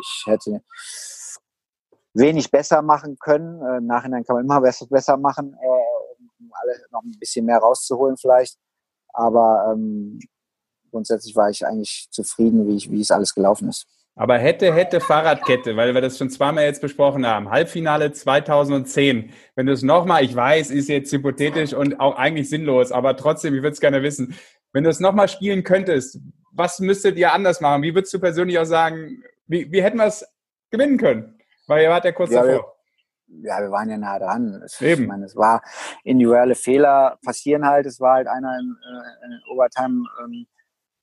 ich hätte wenig besser machen können. Äh, Im Nachhinein kann man immer besser, machen, äh, um alle noch ein bisschen mehr rauszuholen vielleicht. Aber ähm, grundsätzlich war ich eigentlich zufrieden, wie, ich, wie es alles gelaufen ist. Aber hätte, hätte Fahrradkette, weil wir das schon zweimal jetzt besprochen haben. Halbfinale 2010. Wenn du es nochmal, ich weiß, ist jetzt hypothetisch und auch eigentlich sinnlos, aber trotzdem, ich würde es gerne wissen. Wenn du es nochmal spielen könntest, was müsstet ihr anders machen? Wie würdest du persönlich auch sagen, wie, wie hätten wir es gewinnen können? Weil ihr wart ja kurz ja, davor. Wir, ja, wir waren ja nah dran. Es, Eben. Ich meine, es war individuelle Fehler passieren halt. Es war halt einer in, äh, in Overtime. Ähm,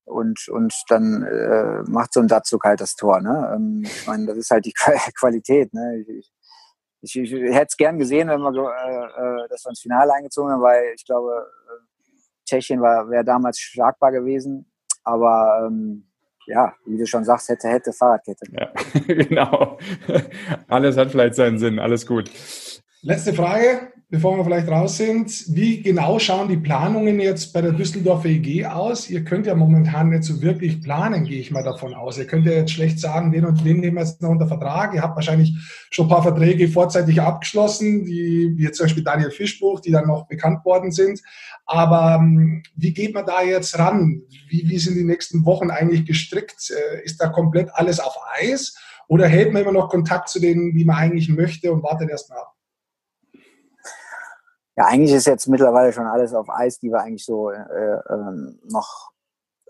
und, und dann äh, macht so ein Datsuk halt das Tor. Ne? Ähm, ich meine, das ist halt die Qualität. Ne? Ich, ich, ich, ich hätte es gern gesehen, wenn wir äh, äh, das ins Finale eingezogen haben, weil ich glaube, äh, Tschechien wäre damals schlagbar gewesen. Aber ähm, ja, wie du schon sagst, hätte, hätte Fahrradkette. Ja, genau. Alles hat vielleicht seinen Sinn. Alles gut. Letzte Frage bevor wir vielleicht raus sind, wie genau schauen die Planungen jetzt bei der Düsseldorfer EG aus? Ihr könnt ja momentan nicht so wirklich planen, gehe ich mal davon aus. Ihr könnt ja jetzt schlecht sagen, den und den nehmen wir jetzt noch unter Vertrag. Ihr habt wahrscheinlich schon ein paar Verträge vorzeitig abgeschlossen, die, wie jetzt zum Beispiel Daniel Fischbuch, die dann noch bekannt worden sind. Aber ähm, wie geht man da jetzt ran? Wie, wie sind die nächsten Wochen eigentlich gestrickt? Äh, ist da komplett alles auf Eis? Oder hält man immer noch Kontakt zu denen, wie man eigentlich möchte und wartet erst mal ab? Ja, eigentlich ist jetzt mittlerweile schon alles auf Eis, die wir eigentlich so äh, äh, noch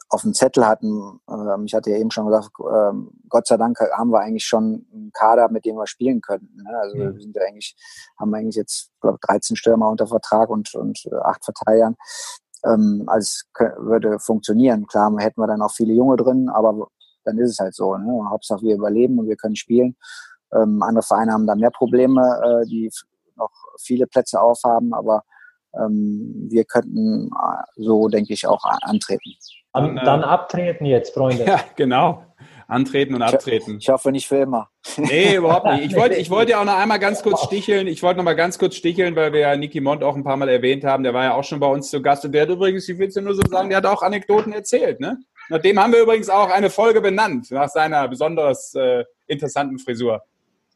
auf dem Zettel hatten. Ähm, ich hatte ja eben schon gesagt, ähm, Gott sei Dank haben wir eigentlich schon einen Kader, mit dem wir spielen könnten. Ne? Also mhm. wir sind ja eigentlich, haben eigentlich jetzt, glaube 13 Stürmer unter Vertrag und, und äh, acht Verteidigern. Ähm, also würde funktionieren. Klar, hätten wir dann auch viele Junge drin, aber dann ist es halt so. Ne? Hauptsache wir überleben und wir können spielen. Ähm, andere Vereine haben da mehr Probleme, äh, die noch viele Plätze aufhaben, aber ähm, wir könnten äh, so, denke ich, auch antreten. Dann, dann abtreten jetzt, Freunde. Ja, genau. Antreten und abtreten. Ich hoffe nicht für immer. Nee, überhaupt nicht. Ich wollte, ich wollte auch noch einmal ganz kurz sticheln. Ich wollte noch mal ganz kurz sticheln, weil wir ja Niki Mond auch ein paar Mal erwähnt haben. Der war ja auch schon bei uns zu Gast. Und der hat übrigens, ich will es nur so sagen, der hat auch Anekdoten erzählt, ne? Nach dem haben wir übrigens auch eine Folge benannt, nach seiner besonders äh, interessanten Frisur.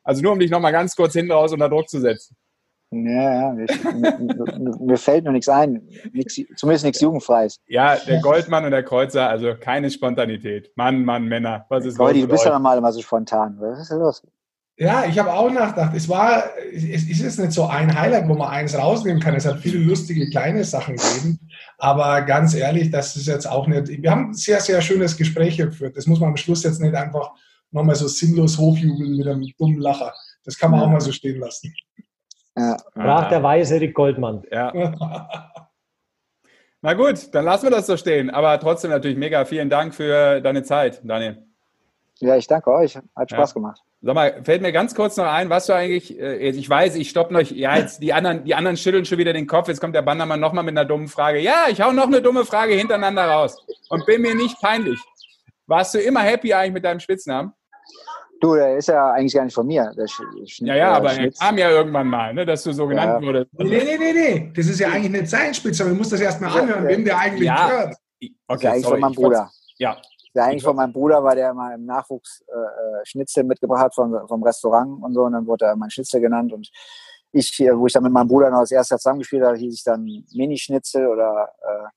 Also nur um dich nochmal ganz kurz hinten raus unter Druck zu setzen. Ja, ja, mir, fällt nur nichts ein. Nix, zumindest nichts Jugendfreies. Ja, der Goldmann und der Kreuzer, also keine Spontanität. Mann, Mann, Männer, was ist Goldi, los? du bist ja normal immer so spontan. Was ist denn los? Ja, ich habe auch nachgedacht. Es war, es ist jetzt nicht so ein Highlight, wo man eins rausnehmen kann. Es hat viele lustige kleine Sachen gegeben. Aber ganz ehrlich, das ist jetzt auch nicht. Wir haben ein sehr, sehr schönes Gespräch hier geführt. Das muss man am Schluss jetzt nicht einfach nochmal so sinnlos hochjubeln mit einem dummen Lacher. Das kann man auch mal so stehen lassen. Ja. Sprach der weise Rick Goldmann. Ja. Na gut, dann lassen wir das so stehen. Aber trotzdem natürlich mega vielen Dank für deine Zeit, Daniel. ja, ich danke euch. Hat Spaß Ja. gemacht. Sag mal, fällt mir ganz kurz noch ein, was du eigentlich, äh, ich weiß, ich stopp noch, ja, jetzt die anderen, die anderen schütteln schon wieder den Kopf, jetzt kommt der Bannermann nochmal mit einer dummen Frage. Ja, ich hau noch eine dumme Frage hintereinander raus und bin mir nicht peinlich. Warst du immer happy eigentlich mit deinem Spitznamen? Du, der ist ja eigentlich gar nicht von mir. Der Sch Sch Ja, ja, aber er kam ja irgendwann mal, ne, dass du so genannt Ja. wurdest. Nee, nee, nee, nee. Das ist ja eigentlich nicht sein Spitzname. Man muss das erstmal anhören, wem der eigentlich Ja. gehört. Okay, ist ja eigentlich sorry, von meinem Bruder. Ja, Der eigentlich von meinem Bruder, weil der mal im Nachwuchs äh, äh, Schnitzel mitgebracht hat vom, vom Restaurant und so. Und dann wurde er mein Schnitzel genannt. Und ich, wo ich dann mit meinem Bruder noch als erster zusammengespielt habe, hieß ich dann Mini-Schnitzel oder äh,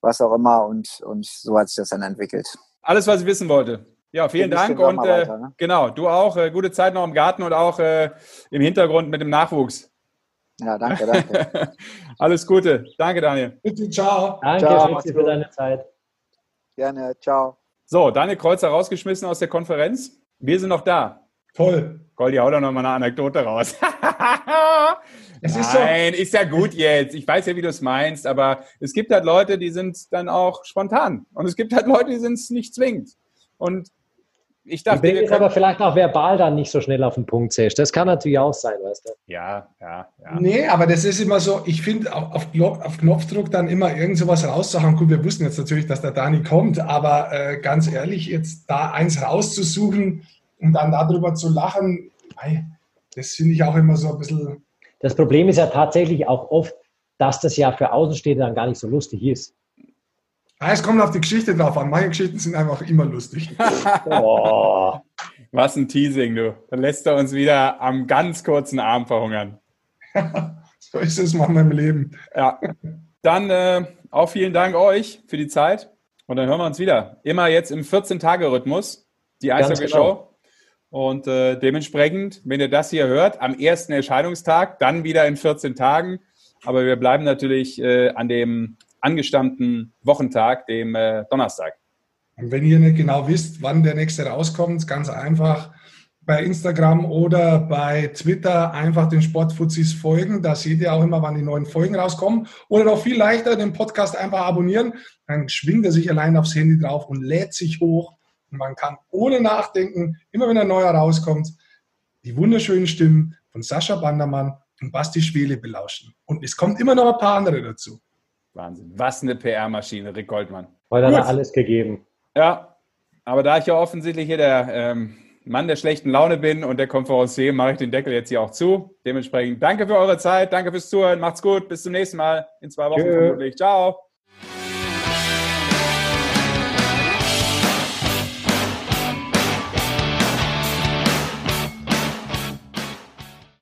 was auch immer. Und, und so hat sich das dann entwickelt. alles, was ich wissen wollte. Ja, vielen Dank und äh, weiter, ne? genau, du auch. Äh, gute Zeit noch im Garten und auch äh, im Hintergrund mit dem Nachwuchs. Ja, danke, danke. Alles Gute. Danke, Daniel. Bitte, ciao. Danke, Ciao, für deine Zeit. Gerne, ciao. So, Daniel Kreuzer rausgeschmissen aus der Konferenz. Wir sind noch da. Toll. Goldi, hau doch noch mal eine Anekdote raus. Es ist so. Nein, ist ja gut jetzt. Ich weiß ja, wie du es meinst, aber es gibt halt Leute, die sind dann auch spontan. Und es gibt halt Leute, die sind es nicht zwingend. Und ich Ich dachte, jetzt können, aber vielleicht auch verbal dann nicht so schnell auf den Punkt zählst. Das kann natürlich auch sein, weißt du. ja, ja, ja. Nee, aber das ist immer so, ich finde, auf, auf, Knopf, auf Knopfdruck dann immer irgend sowas rauszuhauen. Gut, wir wussten jetzt natürlich, dass der Dani kommt, aber äh, ganz ehrlich, jetzt da eins rauszusuchen und dann darüber zu lachen, mei, das finde ich auch immer so ein bisschen. Das Problem ist ja tatsächlich auch oft, dass das ja für Außenstehende dann gar nicht so lustig ist. Ah, es kommt auf die Geschichte drauf an. Manche Geschichten sind einfach immer lustig. Oh. Was ein Teasing, du. Dann lässt er uns wieder am ganz kurzen Arm verhungern. so ist es manchmal im Leben. Ja. Dann äh, auch vielen Dank euch für die Zeit. Und dann hören wir uns wieder. Immer jetzt im 14-Tage-Rhythmus, die Eishockey-Show. genau. Und äh, dementsprechend, wenn ihr das hier hört, am ersten Erscheinungstag, dann wieder in 14 Tagen. Aber wir bleiben natürlich äh, an dem angestammten Wochentag, dem äh, Donnerstag. Und wenn ihr nicht genau wisst, wann der nächste rauskommt, ganz einfach bei Instagram oder bei Twitter einfach den Sportfuzis folgen. Da seht ihr auch immer, wann die neuen Folgen rauskommen. Oder noch viel leichter den Podcast einfach abonnieren. Dann schwingt er sich allein aufs Handy drauf und lädt sich hoch. Und man kann ohne Nachdenken, immer wenn ein neuer rauskommt, die wunderschönen Stimmen von Sascha Bandermann und Basti Schwele belauschen. Und es kommt immer noch ein paar andere dazu. Wahnsinn. Was eine PR-Maschine, Rick Goldmann. Heute hat er Gut. alles gegeben. Ja, aber da ich ja offensichtlich hier der ähm, Mann der schlechten Laune bin und der Konferencier, mache ich den Deckel jetzt hier auch zu. Dementsprechend danke für eure Zeit, danke fürs Zuhören, macht's gut, bis zum nächsten Mal in zwei Wochen Tschö. vermutlich. Ciao.